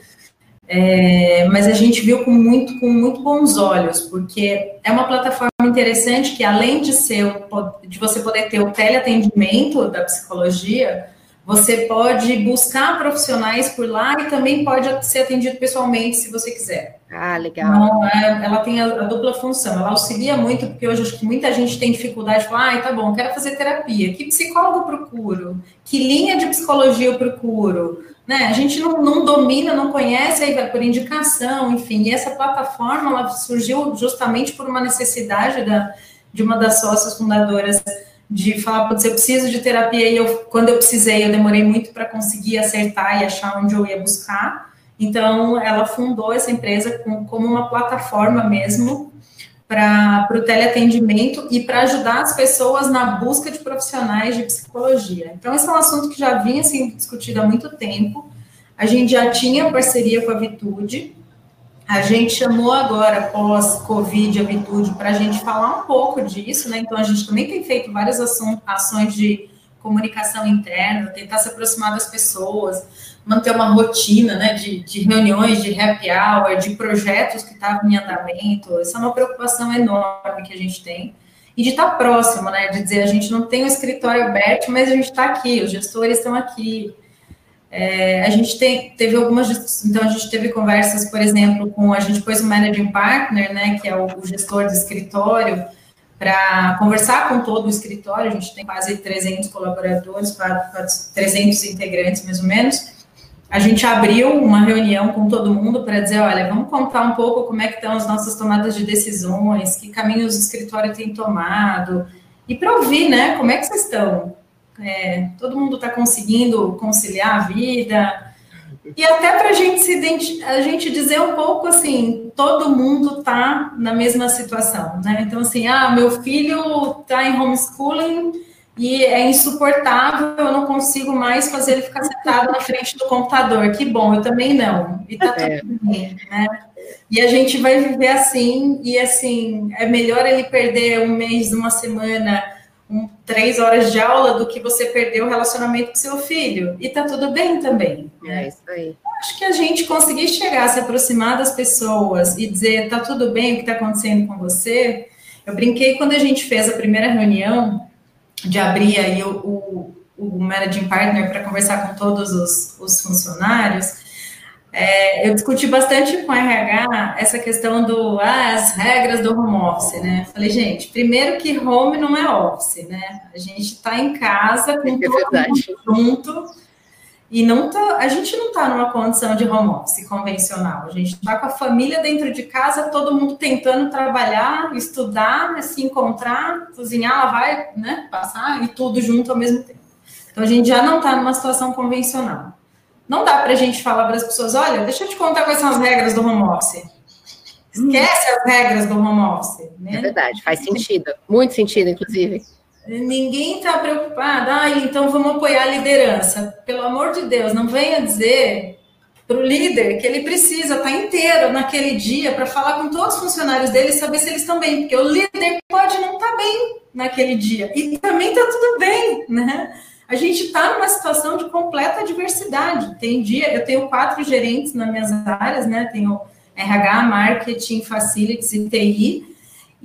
é, mas a gente viu com muito, com muito bons olhos, porque é uma plataforma interessante que além de ser de você poder ter o teleatendimento da psicologia, você pode buscar profissionais por lá e também pode ser atendido pessoalmente, se você quiser. Ah, legal. É, ela tem a, a, dupla função. Ela auxilia muito, porque hoje acho que muita gente tem dificuldade de falar, ah, tá bom, quero fazer terapia. Que psicólogo procuro? Que linha de psicologia eu procuro? Né? A gente não, não domina, não conhece, aí vai por indicação, enfim. E essa plataforma ela surgiu justamente por uma necessidade da, de uma das sócias fundadoras de falar, putz, eu preciso de terapia e eu, quando eu precisei, eu demorei muito para conseguir acertar e achar onde eu ia buscar. Então, ela fundou essa empresa com, como uma plataforma mesmo para o teleatendimento e para ajudar as pessoas na busca de profissionais de psicologia. Então, esse é um assunto que já vinha sendo discutido há muito tempo. A gente já tinha parceria com a Vitude, a gente chamou agora, pós-Covid, a Vitude, para a gente falar um pouco disso, né? Então, a gente também tem feito várias ações de comunicação interna, tentar se aproximar das pessoas, manter uma rotina, né, de, de reuniões, de happy hour, de projetos que estavam em andamento. Essa é uma preocupação enorme que a gente tem. E de estar próximo, né, de dizer, a gente não tem um escritório aberto, mas a gente está aqui, os gestores estão aqui, é, a gente tem, teve algumas, então a gente teve conversas, por exemplo, com a gente pôs o managing partner, né, que é o, o gestor do escritório, para conversar com todo o escritório. A gente tem quase 300 colaboradores, quase 300 integrantes, mais ou menos. A gente abriu uma reunião com todo mundo para dizer, olha, vamos contar um pouco como é que estão as nossas tomadas de decisões, que caminhos o escritório tem tomado, e para ouvir, né, como é que vocês estão? É, todo mundo está conseguindo conciliar a vida. E até para gente a gente dizer um pouco assim, todo mundo está na mesma situação, né? Então, assim, ah, meu filho está em homeschooling e é insuportável, eu não consigo mais fazer ele ficar sentado na frente do computador. Que bom, eu também não. E tá tudo é. bem, né? E a gente vai viver assim, e assim, é melhor ele perder um mês, uma semana um, três horas de aula do que você perdeu o relacionamento com seu filho. E tá tudo bem também. Né? É isso aí. Acho que a gente conseguir chegar, se aproximar das pessoas e dizer tá tudo bem o que está acontecendo com você. Eu brinquei quando a gente fez a primeira reunião de abrir aí o, o, o Managing Partner para conversar com todos os, os funcionários. É, eu discuti bastante com a RH essa questão do ah, as regras do home office, né? Falei, gente, primeiro que home não é office, né? A gente está em casa com é todo mundo junto e não tá, a gente não está numa condição de home office convencional. A gente está com a família dentro de casa, todo mundo tentando trabalhar, estudar, se encontrar, cozinhar, lavar, né? Passar e tudo junto ao mesmo tempo. Então a gente já não está numa situação convencional. Não dá para a gente falar para as pessoas, olha, deixa eu te contar quais são as regras do home office. Esquece as regras do home office. Né? É verdade, faz sentido. Muito sentido, inclusive. Ninguém está preocupado, ah, então vamos apoiar a liderança. Pelo amor de Deus, não venha dizer para o líder que ele precisa estar tá inteiro naquele dia para falar com todos os funcionários dele e saber se eles estão bem, porque o líder pode não estar tá bem naquele dia e também está tudo bem, né? a gente está numa situação de completa diversidade. Tem dia, eu tenho quatro gerentes nas minhas áreas, né? Tenho RH, marketing, facilities e TI.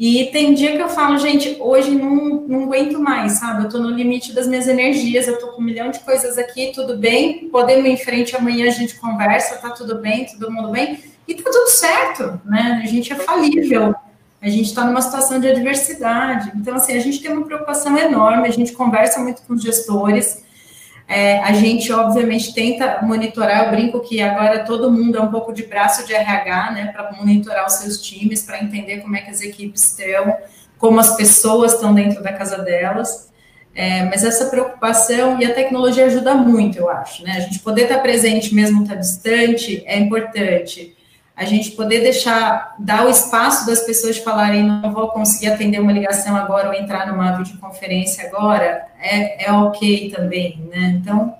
E tem dia que eu falo, gente, hoje não, não aguento mais, sabe? Eu estou no limite das minhas energias, eu estou com um milhão de coisas aqui, tudo bem, podemos ir em frente amanhã, a gente conversa, tá tudo bem, todo mundo bem, e tá tudo certo, né? A gente é falível a gente está numa situação de adversidade. Então, assim, a gente tem uma preocupação enorme, a gente conversa muito com os gestores, é, a gente, obviamente, tenta monitorar, eu brinco que agora todo mundo é um pouco de braço de RH, né, para monitorar os seus times, para entender como é que as equipes estão, como as pessoas estão dentro da casa delas. É, mas essa preocupação e a tecnologia ajuda muito, eu acho, né? A gente poder estar presente mesmo estar distante é importante a gente poder deixar, dar o espaço das pessoas falarem, não vou conseguir atender uma ligação agora ou entrar numa videoconferência agora, é, é ok também, né? Então,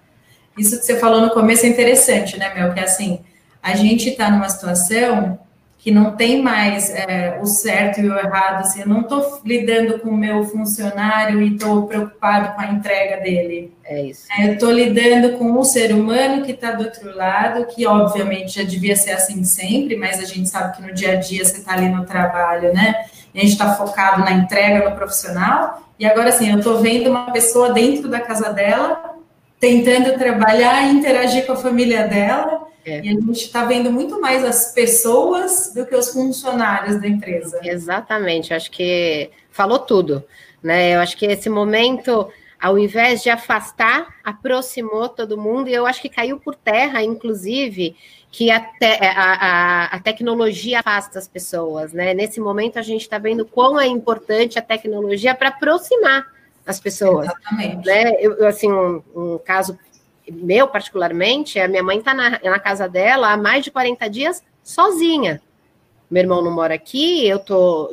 isso que você falou no começo é interessante, né, Mel? Que assim, a gente está numa situação que não tem mais é, o certo e o errado, assim, eu não estou lidando com o meu funcionário e estou preocupado com a entrega dele. É isso. É, eu estou lidando com o ser humano que está do outro lado, que obviamente já devia ser assim sempre, mas a gente sabe que no dia a dia você está ali no trabalho, né? E a gente está focado na entrega no profissional. E agora, assim, eu estou vendo uma pessoa dentro da casa dela, tentando trabalhar e interagir com a família dela, é. E a gente está vendo muito mais as pessoas do que os funcionários da empresa. Exatamente, acho que falou tudo. Né? Eu acho que esse momento, ao invés de afastar, aproximou todo mundo, e eu acho que caiu por terra, inclusive, que a, te, a, a, a tecnologia afasta as pessoas. Né? Nesse momento, a gente está vendo quão é importante a tecnologia para aproximar as pessoas. Exatamente. Né? Eu, assim, um, um caso meu particularmente, a minha mãe está na, na casa dela há mais de 40 dias sozinha. Meu irmão não mora aqui, eu tô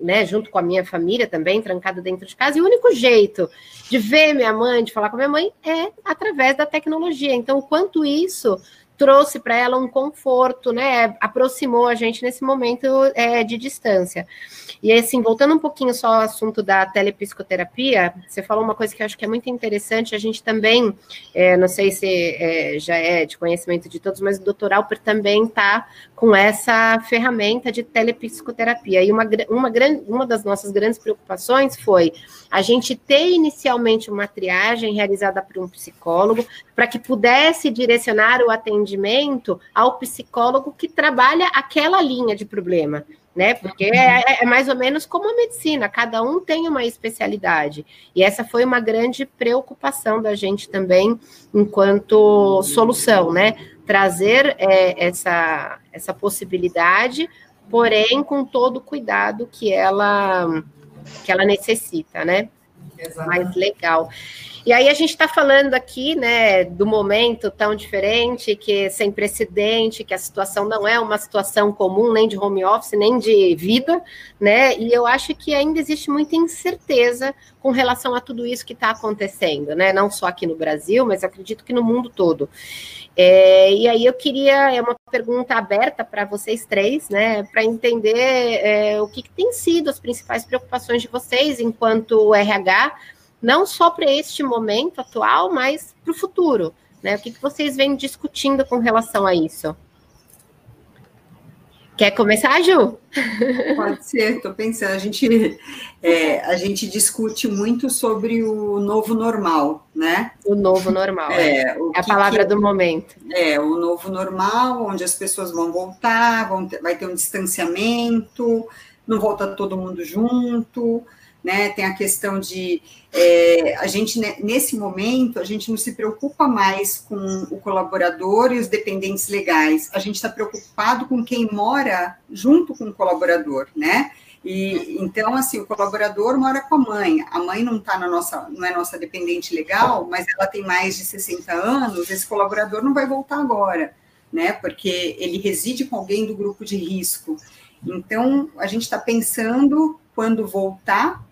né, junto com a minha família também, trancada dentro de casa, e o único jeito de ver minha mãe, de falar com minha mãe, é através da tecnologia. Então, o quanto isso trouxe para ela um conforto, né? Aproximou a gente nesse momento é, de distância. E assim, voltando um pouquinho só ao assunto da telepsicoterapia, você falou uma coisa que eu acho que é muito interessante. A gente também, é, não sei se é, já é de conhecimento de todos, mas o Dr. Alper também está com essa ferramenta de telepsicoterapia. E uma, uma, uma das nossas grandes preocupações foi a gente ter inicialmente uma triagem realizada por um psicólogo para que pudesse direcionar o atendimento ao psicólogo que trabalha aquela linha de problema né? Porque é, é, mais ou menos como a medicina, cada um tem uma especialidade. E essa foi uma grande preocupação da gente também, enquanto solução, né? Trazer é, essa, essa possibilidade, porém com todo o cuidado que ela, que ela necessita, né? Exato. Mais legal. E aí a gente está falando aqui, né, do momento tão diferente, que sem precedente, que a situação não é uma situação comum, nem de home office, nem de vida, né? E eu acho que ainda existe muita incerteza com relação a tudo isso que está acontecendo, né? Não só aqui no Brasil, mas acredito que no mundo todo. É, e aí eu queria, é uma pergunta aberta para vocês três, né, para entender é, o que, que tem sido as principais preocupações de vocês enquanto RH não só para este momento atual, mas para o futuro. Né? O que, que vocês vêm discutindo com relação a isso? Quer começar, Ju? Pode ser, estou pensando. A gente, é, a gente discute muito sobre o novo normal, né? O novo normal. É, é a palavra que, do momento. É, o novo normal, onde as pessoas vão voltar, vão ter, vai ter um distanciamento, não volta todo mundo junto né? Tem a questão de é, a gente nesse momento a gente não se preocupa mais com o colaborador e os dependentes legais. A gente está preocupado com quem mora junto com o colaborador, né? E então assim o colaborador mora com a mãe. A mãe não está na nossa não é nossa dependente legal, mas ela tem mais de 60 anos. Esse colaborador não vai voltar agora, né? Porque ele reside com alguém do grupo de risco. Então, a gente está pensando quando voltar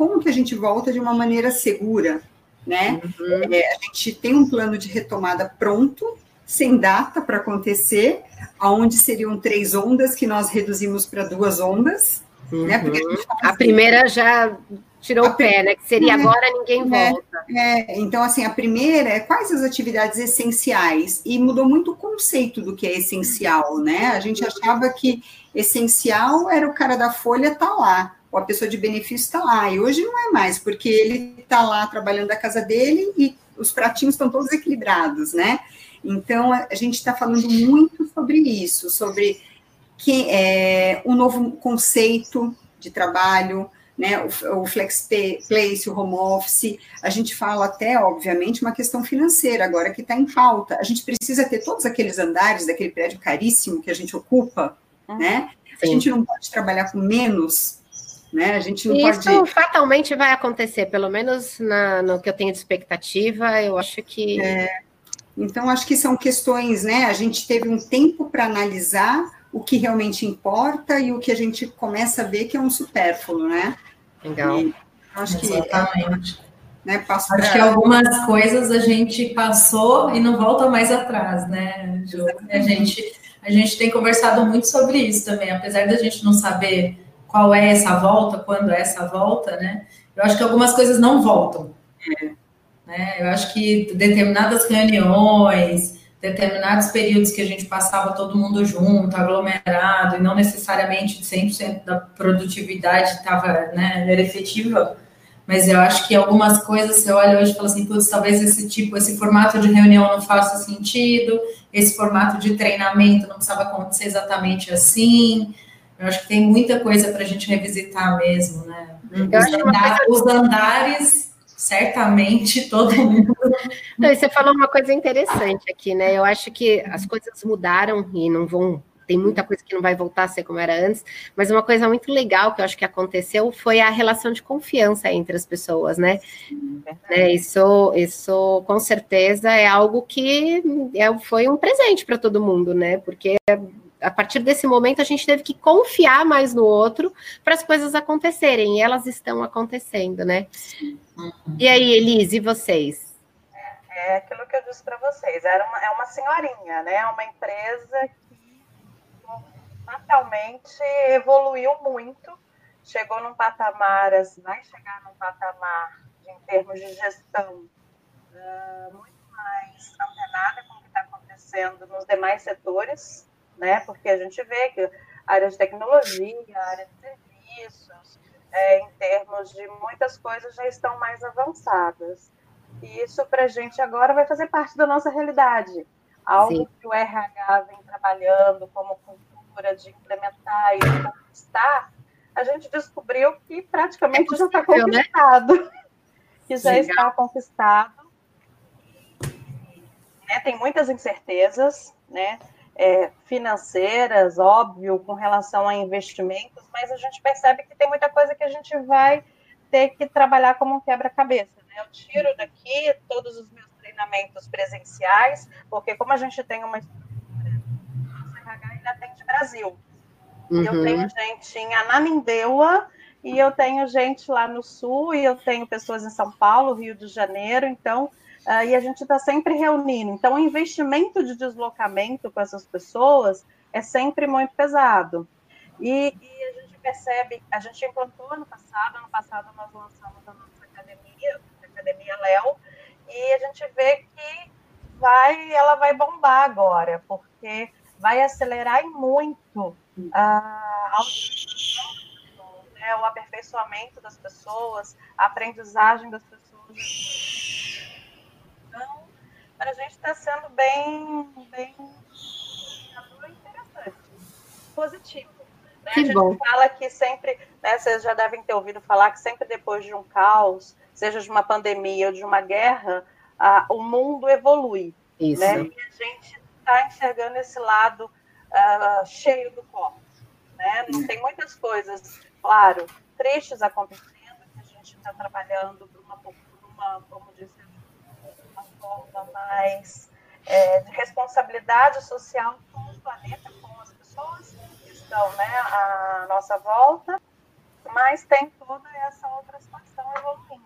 como que a gente volta de uma maneira segura, né? Uhum. É, a gente tem um plano de retomada pronto, sem data para acontecer, aonde seriam três ondas que nós reduzimos para duas ondas, uhum. né? Porque a, uhum. a primeira já tirou a o pé, né? Que seria é, agora ninguém é, volta. É, então, assim, a primeira é quais as atividades essenciais, e mudou muito o conceito do que é essencial, né? A gente achava que essencial era o cara da folha estar tá lá a pessoa de benefício está lá. E hoje não é mais, porque ele está lá trabalhando da casa dele e os pratinhos estão todos equilibrados, né? Então, a, gente está falando muito sobre isso, sobre que é um novo conceito de trabalho, né, o, o flex place, o home office, a gente fala até, obviamente, uma questão financeira agora que está em falta. A gente precisa ter todos aqueles andares daquele prédio caríssimo que a gente ocupa, uhum. né? A gente não pode trabalhar com menos né? A gente não Isso pode... fatalmente vai acontecer, pelo menos na, no que eu tenho de expectativa, eu acho que. É, então, acho que são questões, né? A gente teve um tempo para analisar o que realmente importa e o que a gente começa a ver que é um supérfluo, né? Legal. E acho Exatamente. que. Né, acho pra... que algumas coisas a gente passou e não volta mais atrás, né, Ju? A gente, a gente tem conversado muito sobre isso também, apesar da gente não saber qual é essa volta, quando é essa volta, né? Eu acho que algumas coisas não voltam. É. Né? Eu acho que determinadas reuniões, determinados períodos que a gente passava todo mundo junto, aglomerado, e não necessariamente 100% da produtividade estava, né, era efetiva, mas eu acho que algumas coisas você olha hoje e fala assim, putz, talvez esse tipo, esse formato de reunião não faça sentido, esse formato de treinamento não precisava acontecer exatamente assim, eu acho que tem muita coisa para a gente revisitar mesmo, né? Os, andar, coisa... os, andares, certamente, todo mundo. Não, você falou uma coisa interessante aqui, né? Eu acho que as coisas mudaram e não vão. Tem muita coisa que não vai voltar a ser como era antes, mas uma coisa muito legal que eu acho que aconteceu foi a relação de confiança entre as pessoas, né? né isso, isso com certeza é algo que é, foi um presente para todo mundo, né? Porque a partir desse momento a gente teve que confiar mais no outro para as coisas acontecerem, e elas estão acontecendo, né? E aí, Elise, e vocês? É, é aquilo que eu disse para vocês, era uma, é uma senhorinha, né? Uma empresa que fatalmente evoluiu muito, chegou num patamar, vai chegar num patamar em termos de gestão uh, muito mais antenada com o que está acontecendo nos demais setores né? Porque a gente vê que área de tecnologia, área de serviços, é, em termos de muitas coisas já estão mais avançadas. E isso para a gente agora vai fazer parte da nossa realidade. Algo Sim. que o RH vem trabalhando como cultura de implementar e conquistar, a gente descobriu que praticamente é possível, já está conquistado. Né? [laughs] Que já Legal. está conquistado. Né? Tem muitas incertezas, né? É, financeiras, óbvio, com relação a investimentos, mas a gente percebe que tem muita coisa que a gente vai ter que trabalhar como um quebra-cabeça. Né? Eu tiro daqui todos os meus treinamentos presenciais, porque como a gente tem uma estrutura, RH ainda tem de Brasil. Uhum. Eu tenho gente em Ananindeua e eu tenho gente lá no Sul e eu tenho pessoas em São Paulo, Rio de Janeiro, então uh, e a gente está sempre reunindo. Então, o investimento de deslocamento com essas pessoas é sempre muito pesado. E, e, a gente percebe, a gente implantou ano passado, ano passado nós lançamos a nossa academia, a Academia Léo, e a gente vê que vai, ela vai bombar agora, porque vai acelerar muito a né, o aperfeiçoamento das pessoas, a aprendizagem das pessoas. Então, a gente está sendo bem, bem interessante, positivo. Né? Que a gente bom. fala que sempre, né, vocês já devem ter ouvido falar que sempre depois de um caos, seja de uma pandemia ou de uma guerra, o mundo evolui. Isso. Né? E a gente está enxergando esse lado uh, cheio do copo. Né? Não tem muitas coisas, claro, tristes acontecendo, que a gente está trabalhando por uma, por uma, como disse, forma mais é, de responsabilidade social com o planeta, com as pessoas que estão né, à nossa volta, mas tem toda essa outra situação evoluindo.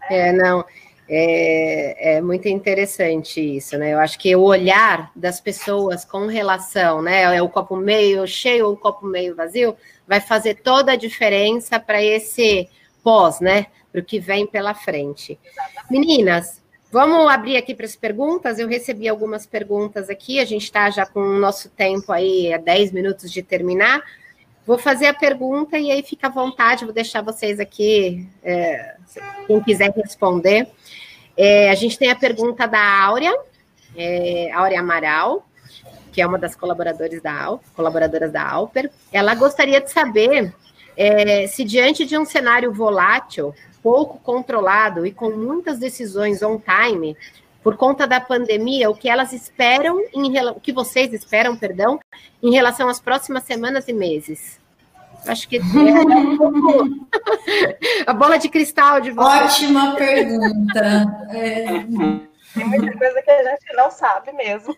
Né? É, não. É, é, muito interessante isso, né? Eu acho que o olhar das pessoas com relação, né? É o copo meio cheio ou o copo meio vazio, vai fazer toda a diferença para esse pós, né? Para o que vem pela frente. Exatamente. Meninas, vamos abrir aqui para as perguntas. Eu recebi algumas perguntas aqui, a gente está já com o nosso tempo aí, a 10 minutos de terminar. Vou fazer a pergunta e aí fica à vontade, vou deixar vocês aqui, é, quem quiser responder. É, a gente tem a pergunta da Áurea, é, Áurea Amaral, que é uma das colaboradoras da, Al, colaboradoras da Alper. Ela gostaria de saber é, se, diante de um cenário volátil, pouco controlado e com muitas decisões on time, por conta da pandemia, o que elas esperam, em, o que vocês esperam, perdão, em relação às próximas semanas e meses? Acho que é um pouco a bola de cristal de vocês. Ótima pergunta. É... Tem muita coisa que a gente não sabe mesmo.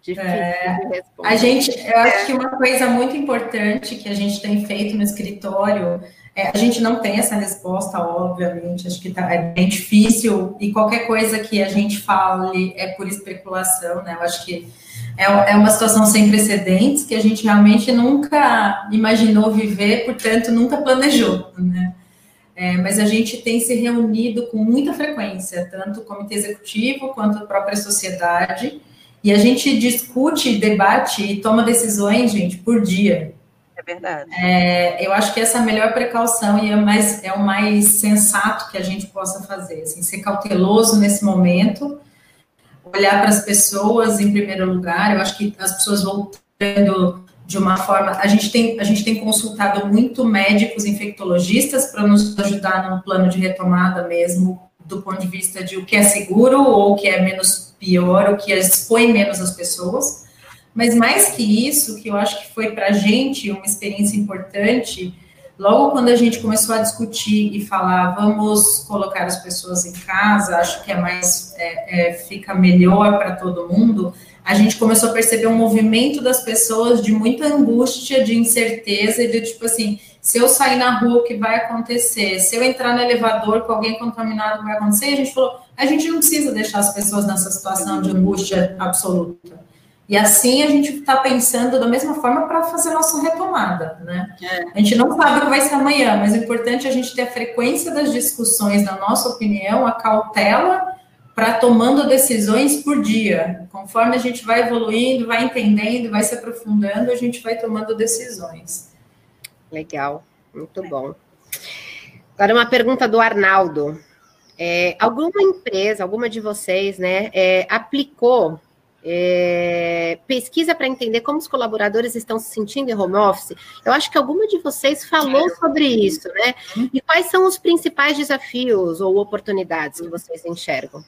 Difícil É, de responder. A gente, eu acho que uma coisa muito importante que a gente tem feito no escritório, é, a gente não tem essa resposta, obviamente, acho que tá, é bem difícil, e qualquer coisa que a gente fale é por especulação, né? Eu acho que é, é uma situação sem precedentes que a gente realmente nunca imaginou viver, portanto, nunca planejou, né? É, mas a gente tem se reunido com muita frequência, tanto o comitê executivo quanto a própria sociedade, e a gente discute, debate e toma decisões, gente, por dia. Verdade. É, eu acho que essa é a melhor precaução e é, mais, é o mais sensato que a gente possa fazer, assim, ser cauteloso nesse momento, olhar para as pessoas em primeiro lugar. Eu acho que as pessoas voltando de uma forma. A gente tem, a gente tem consultado muito médicos infectologistas para nos ajudar no plano de retomada mesmo, do ponto de vista de o que é seguro ou o que é menos pior, o que expõe menos as pessoas. Mas mais que isso, que eu acho que foi para a gente uma experiência importante, logo quando a gente começou a discutir e falar, vamos colocar as pessoas em casa, acho que é mais, é, é, fica melhor para todo mundo, a gente começou a perceber um movimento das pessoas de muita angústia, de incerteza e de tipo assim, se eu sair na rua, o que vai acontecer? Se eu entrar no elevador com alguém contaminado, o que vai acontecer? E a gente falou, a gente não precisa deixar as pessoas nessa situação de angústia absoluta. E assim a gente está pensando da mesma forma para fazer nossa retomada, né? É. A gente não sabe o que vai ser amanhã, mas o importante é a gente ter a frequência das discussões, na nossa opinião, a cautela para tomando decisões por dia. Conforme a gente vai evoluindo, vai entendendo, vai se aprofundando, a gente vai tomando decisões. Legal, muito bom. Agora uma pergunta do Arnaldo. É, alguma empresa, alguma de vocês, né, é, aplicou é, pesquisa para entender como os colaboradores estão se sentindo em home office? Eu acho que alguma de vocês falou sobre isso, né? E quais são os principais desafios ou oportunidades que vocês enxergam?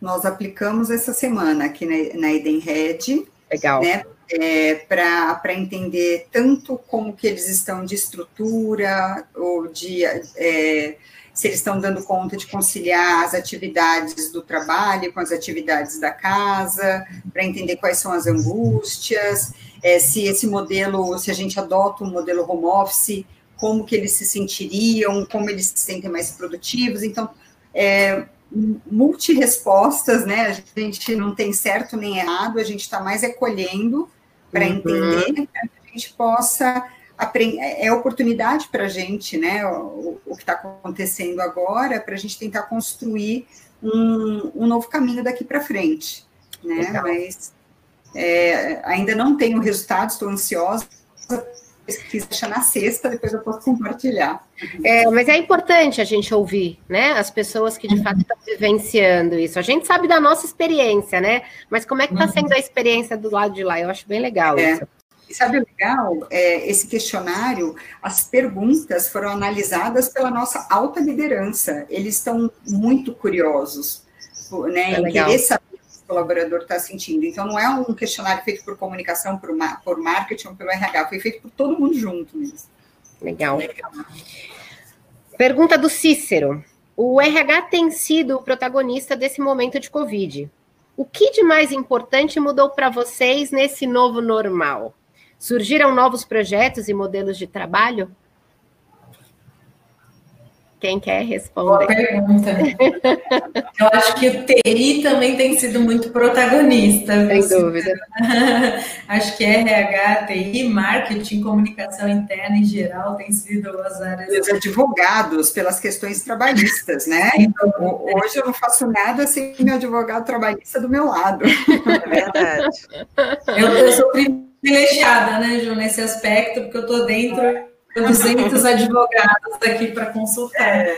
Nós aplicamos essa semana aqui na, na Edenred, Legal. né? é, para entender tanto como que eles estão de estrutura, ou de é, se eles estão dando conta de conciliar as atividades do trabalho com as atividades da casa, para entender quais são as angústias, é, se esse modelo, se a gente adota um modelo home office, como que eles se sentiriam, como eles se sentem mais produtivos. Então, é, multi-respostas, né? A gente não tem certo nem errado, a gente está mais recolhendo para uhum. entender, para que a gente possa. É, é oportunidade para a gente, né? O, o que está acontecendo agora, para a gente tentar construir um, um novo caminho daqui para frente, né? Legal. Mas é, ainda não tenho resultados, estou ansiosa pesquisa deixar na sexta, depois eu posso compartilhar. É, mas é importante a gente ouvir, né? As pessoas que de fato estão vivenciando isso. A gente sabe da nossa experiência, né? Mas como é que está uhum. sendo a experiência do lado de lá? Eu acho bem legal é. isso. E sabe o legal? É, esse questionário, as perguntas foram analisadas pela nossa alta liderança. Eles estão muito curiosos, né? É em querer saber colaborador está sentindo. Então, não é um questionário feito por comunicação, por, por marketing ou pelo RH, foi feito por todo mundo junto mesmo. Legal. Legal. Pergunta do Cícero. O RH tem sido o protagonista desse momento de Covid. O que de mais importante mudou para vocês nesse novo normal? Surgiram novos projetos e modelos de trabalho? Quem quer responder? Boa pergunta. [laughs] Eu acho que o TI também tem sido muito protagonista. Sem dúvida. [laughs] acho que RH, TI, marketing, comunicação interna em geral tem sido as áreas. Os advogados, pelas questões trabalhistas, né? Então, hoje eu não faço nada sem meu advogado trabalhista do meu lado. [laughs] É verdade. Eu, eu sou privilegiada, né, Ju, nesse aspecto, porque eu estou dentro 200 advogados aqui para consultar. É.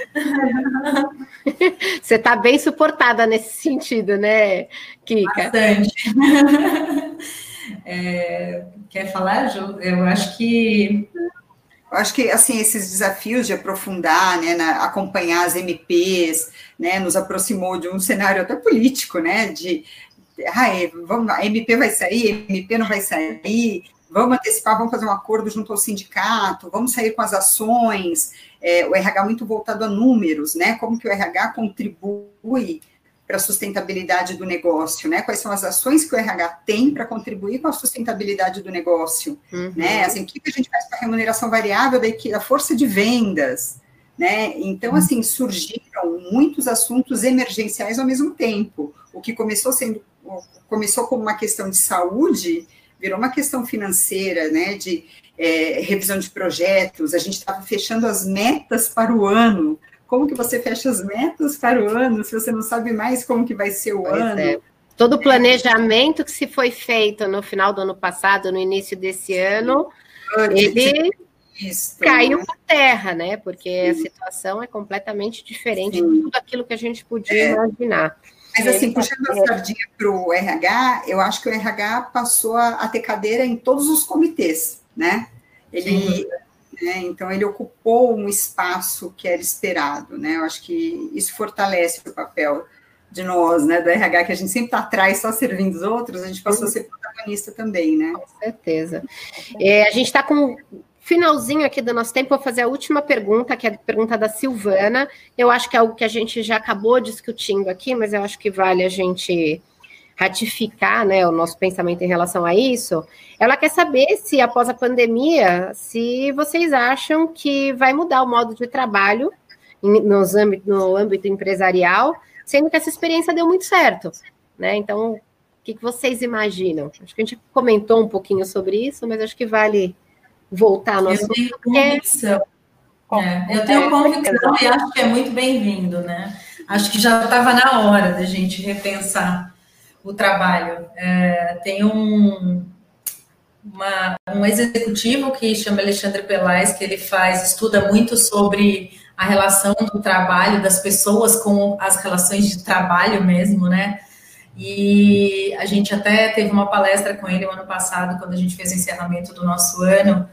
Você está bem suportada nesse sentido, né, Kika? Bastante. [laughs] É, quer falar, Ju? Eu acho que eu acho que assim esses desafios de aprofundar, né, na, acompanhar as MPs, né, nos aproximou de um cenário até político, né, de ah, é, vamos, a MP vai sair, a MP não vai sair, vamos antecipar, vamos fazer um acordo junto ao sindicato, vamos sair com as ações, é, o RH muito voltado a números, né? Como que o RH contribui para a sustentabilidade do negócio, né? Quais são as ações que o RH tem para contribuir com a sustentabilidade do negócio, uhum. né? Assim, o que a gente faz com a remuneração variável da, da força de vendas, né? Então, uhum. assim, surgiram muitos assuntos emergenciais ao mesmo tempo. O que começou sendo começou como uma questão de saúde virou uma questão financeira, né, de é, revisão de projetos, a gente estava fechando as metas para o ano. Como que você fecha as metas para o ano se você não sabe mais como que vai ser o pois ano? É. Todo o planejamento que se foi feito no final do ano passado, no início desse ano, ele isso. caiu por terra, né? Porque Sim. a situação é completamente diferente Sim. de tudo aquilo que a gente podia é. imaginar. Mas assim, puxando a sardinha para o RH, eu acho que o RH passou a, a, ter cadeira em todos os comitês, né? Ele, né, então ele ocupou um espaço que era esperado, né? Eu acho que isso fortalece o papel de nós, né, do RH, que a gente sempre está atrás só servindo os outros, a gente passou a ser protagonista também, né? Com certeza. É, a gente está com Finalzinho aqui do nosso tempo, vou fazer a última pergunta, que é a pergunta da Silvana. Eu acho que é algo que a gente já acabou discutindo aqui, mas eu acho que vale a gente ratificar né, o nosso pensamento em relação a isso. Ela quer saber se, após a pandemia, se vocês acham que vai mudar o modo de trabalho nos âmbito, no âmbito empresarial, sendo que essa experiência deu muito certo. Né? Então, o que, que vocês imaginam? Acho que a gente comentou um pouquinho sobre isso, mas acho que vale voltar no assunto. Eu tenho convicção. É, eu tenho convicção e acho que é muito bem-vindo, né? Acho que já estava na hora da gente repensar o trabalho. É, tem um, uma, um executivo que chama Alexandre Pelais, que ele faz, estuda muito sobre a relação do trabalho, das pessoas com as relações de trabalho mesmo, né? E a gente até teve uma palestra com ele o ano passado, quando a gente fez o encerramento do nosso ano,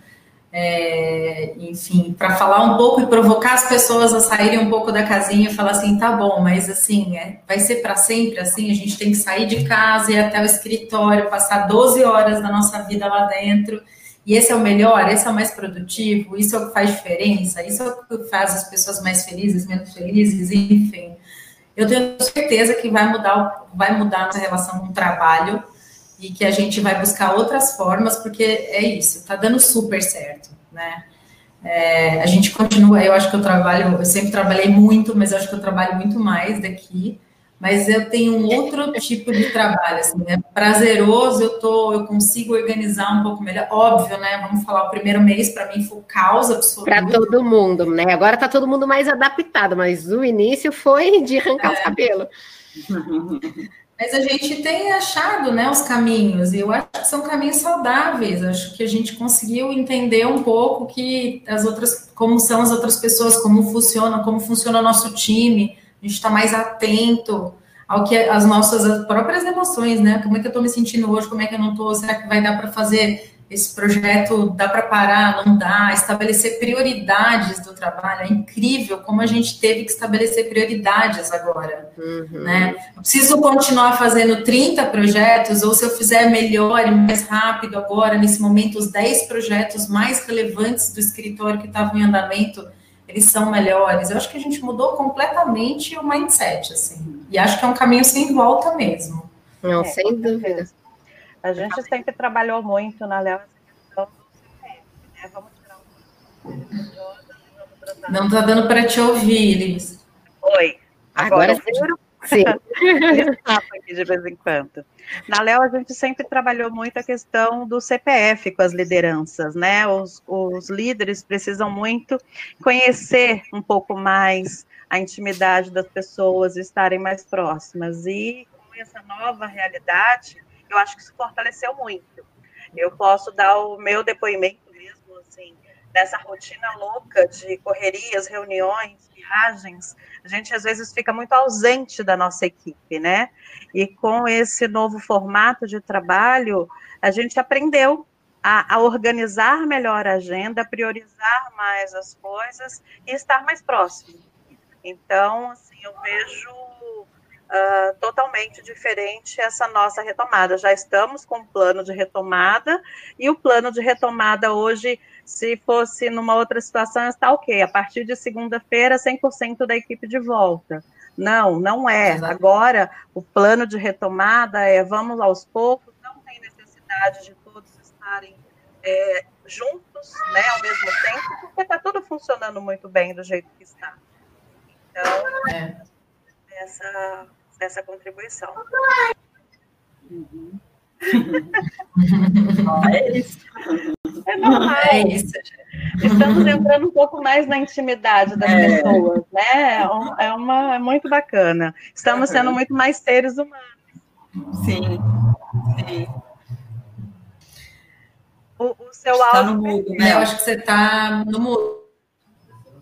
é, enfim, para falar um pouco e provocar as pessoas a saírem um pouco da casinha e falar assim, tá bom, mas assim, é, vai ser para sempre assim, a gente tem que sair de casa e ir até o escritório, passar 12 horas da nossa vida lá dentro, e esse é o melhor, esse é o mais produtivo, isso é o que faz diferença, isso é o que faz as pessoas mais felizes, menos felizes, enfim. Eu tenho certeza que vai mudar, vai mudar nossa relação com o trabalho, e que a gente vai buscar outras formas, porque é isso, está dando super certo, né? É, a gente continua, eu acho que eu trabalho, eu sempre trabalhei muito, mas eu acho que eu trabalho muito mais daqui, mas eu tenho um outro tipo de trabalho, assim, é prazeroso, eu tô, eu consigo organizar um pouco melhor, óbvio, né? Vamos falar, o primeiro mês para mim foi causa absoluta. Para todo mundo, né? Agora tá todo mundo mais adaptado, mas o início foi de arrancar é. os cabelos. [laughs] Mas a gente tem achado né, os caminhos, e eu acho que são caminhos saudáveis. Acho que a gente conseguiu entender um pouco que as outras, como são as outras pessoas, como funciona, como funciona o nosso time, a gente está mais atento ao que as nossas próprias emoções, né? Como é que eu estou me sentindo hoje, como é que eu não estou, será que vai dar para fazer esse projeto dá para parar, não dá, estabelecer prioridades do trabalho. É incrível como a gente teve que estabelecer prioridades agora. Uhum. Né? Eu preciso continuar fazendo 30 projetos, ou se eu fizer melhor e mais rápido agora, nesse momento, os 10 projetos mais relevantes do escritório que estavam em andamento, eles são melhores. Eu acho que a gente mudou completamente o mindset, assim. E acho que é um caminho sem volta mesmo. Não, é, sem dúvida. A gente sempre trabalhou muito na Léo essa questão do CPF, né? Vamos tirar um Não está dando para te ouvir, Liz. Oi. Agora, Agora Sim. [laughs] aqui de vez em quando. Na Léo, a gente sempre trabalhou muito a questão do CPF com as lideranças, né? Os, os líderes precisam muito conhecer um pouco mais a intimidade das pessoas, estarem mais próximas. E com essa nova realidade, eu acho que isso fortaleceu muito. Eu posso dar o meu depoimento mesmo, assim, dessa rotina louca de correrias, reuniões, viagens, a gente às vezes fica muito ausente da nossa equipe, né? E com esse novo formato de trabalho, a gente aprendeu a, a organizar melhor a agenda, priorizar mais as coisas e estar mais próximo. Então, assim, eu vejo uh, totalmente diferente essa nossa retomada. Já estamos com um plano de retomada, e o plano de retomada hoje, se fosse numa outra situação, está ok. A partir de segunda-feira, 100% da equipe de volta. Não, não é. Agora, o plano de retomada é vamos aos poucos, não tem necessidade de todos estarem é, juntos, né, ao mesmo tempo, porque está tudo funcionando muito bem do jeito que está. Então, é. essa essa contribuição. Uhum. é isso. É normal. É isso. Estamos entrando um pouco mais na intimidade das é. pessoas, né? É, é, uma, é muito bacana. Estamos sendo muito mais seres humanos. Sim, sim. O, o seu tá áudio. no mudo, né? Eu acho que você está no mudo.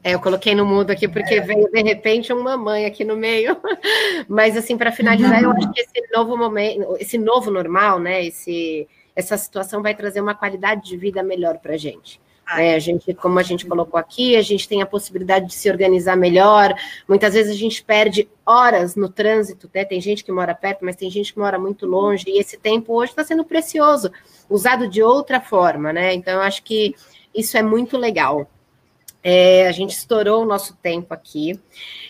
É, eu coloquei no mudo aqui porque é. veio de repente uma mamãe aqui no meio. [laughs] Mas assim, para finalizar, eu acho que esse novo momento, esse novo normal, né? Esse, essa situação vai trazer uma qualidade de vida melhor para a gente. É, a gente, como a gente colocou aqui, a gente tem a possibilidade de se organizar melhor. Muitas vezes a gente perde horas no trânsito, né? Tem gente que mora perto, mas tem gente que mora muito longe, e esse tempo hoje está sendo precioso, usado de outra forma, né? Então, eu acho que isso é muito legal. É, a gente estourou o nosso tempo aqui.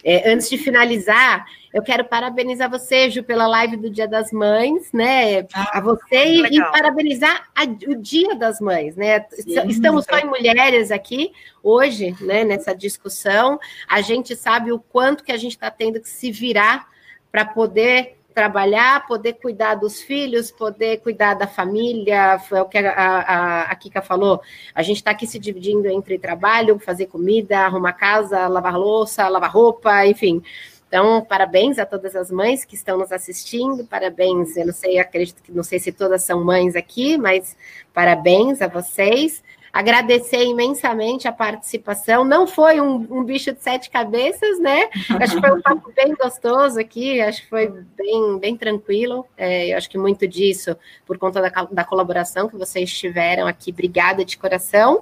É, antes de finalizar, eu quero parabenizar você, Ju, pela live do Dia das Mães, né? Ah, a você e, e, parabenizar a, o Dia das Mães, né? Sim, Estamos só em mulheres aqui hoje, né? Nessa discussão. A gente sabe o quanto que a gente está tendo que se virar para poder trabalhar, poder cuidar dos filhos, poder cuidar da família, foi o que a, a, a Kika falou. A gente está aqui se dividindo entre trabalho, fazer comida, arrumar casa, lavar louça, lavar roupa, enfim. Então, parabéns a todas as mães que estão nos assistindo, parabéns, eu não sei, acredito que não sei se todas são mães aqui, mas parabéns a vocês. Agradecer imensamente a participação. Não foi um, um, bicho de sete cabeças, né? Acho que foi um papo bem gostoso aqui, acho que foi bem, bem tranquilo. É, eu acho que muito disso por conta da, da colaboração que vocês tiveram aqui. Obrigada de coração.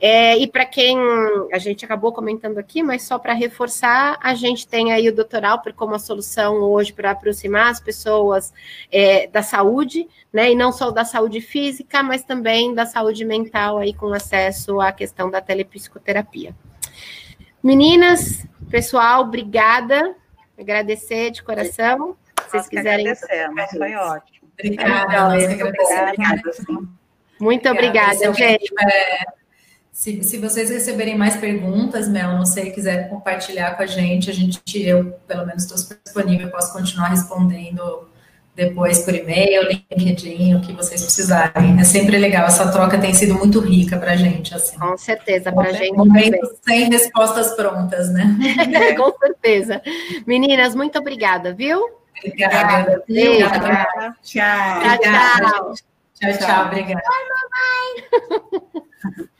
É, e para quem a gente acabou comentando aqui, mas só para reforçar, a gente tem aí o doutoral como a solução hoje para aproximar as pessoas é, da saúde, né? E não só da saúde física, mas também da saúde mental aí com acesso à questão da telepsicoterapia. Meninas, pessoal, obrigada. Agradecer de coração. Se vocês quiserem. Agradecemos, foi ótimo. Obrigada, obrigada. Muito obrigada, gente. Se, se vocês receberem mais perguntas, Mel, não sei, quiser compartilhar com a gente, a gente, eu, pelo menos, estou disponível, posso continuar respondendo depois por e-mail, LinkedIn, o que vocês precisarem. É sempre legal, essa troca tem sido muito rica para a gente. Assim. Com certeza, para a gente. Momentos sem respostas prontas, né? [laughs] Com certeza. Meninas, muito obrigada, viu? Obrigada. Obrigada. Tchau. Tchau, tchau. Tchau, tchau. Obrigada. Oi, mamãe. [laughs]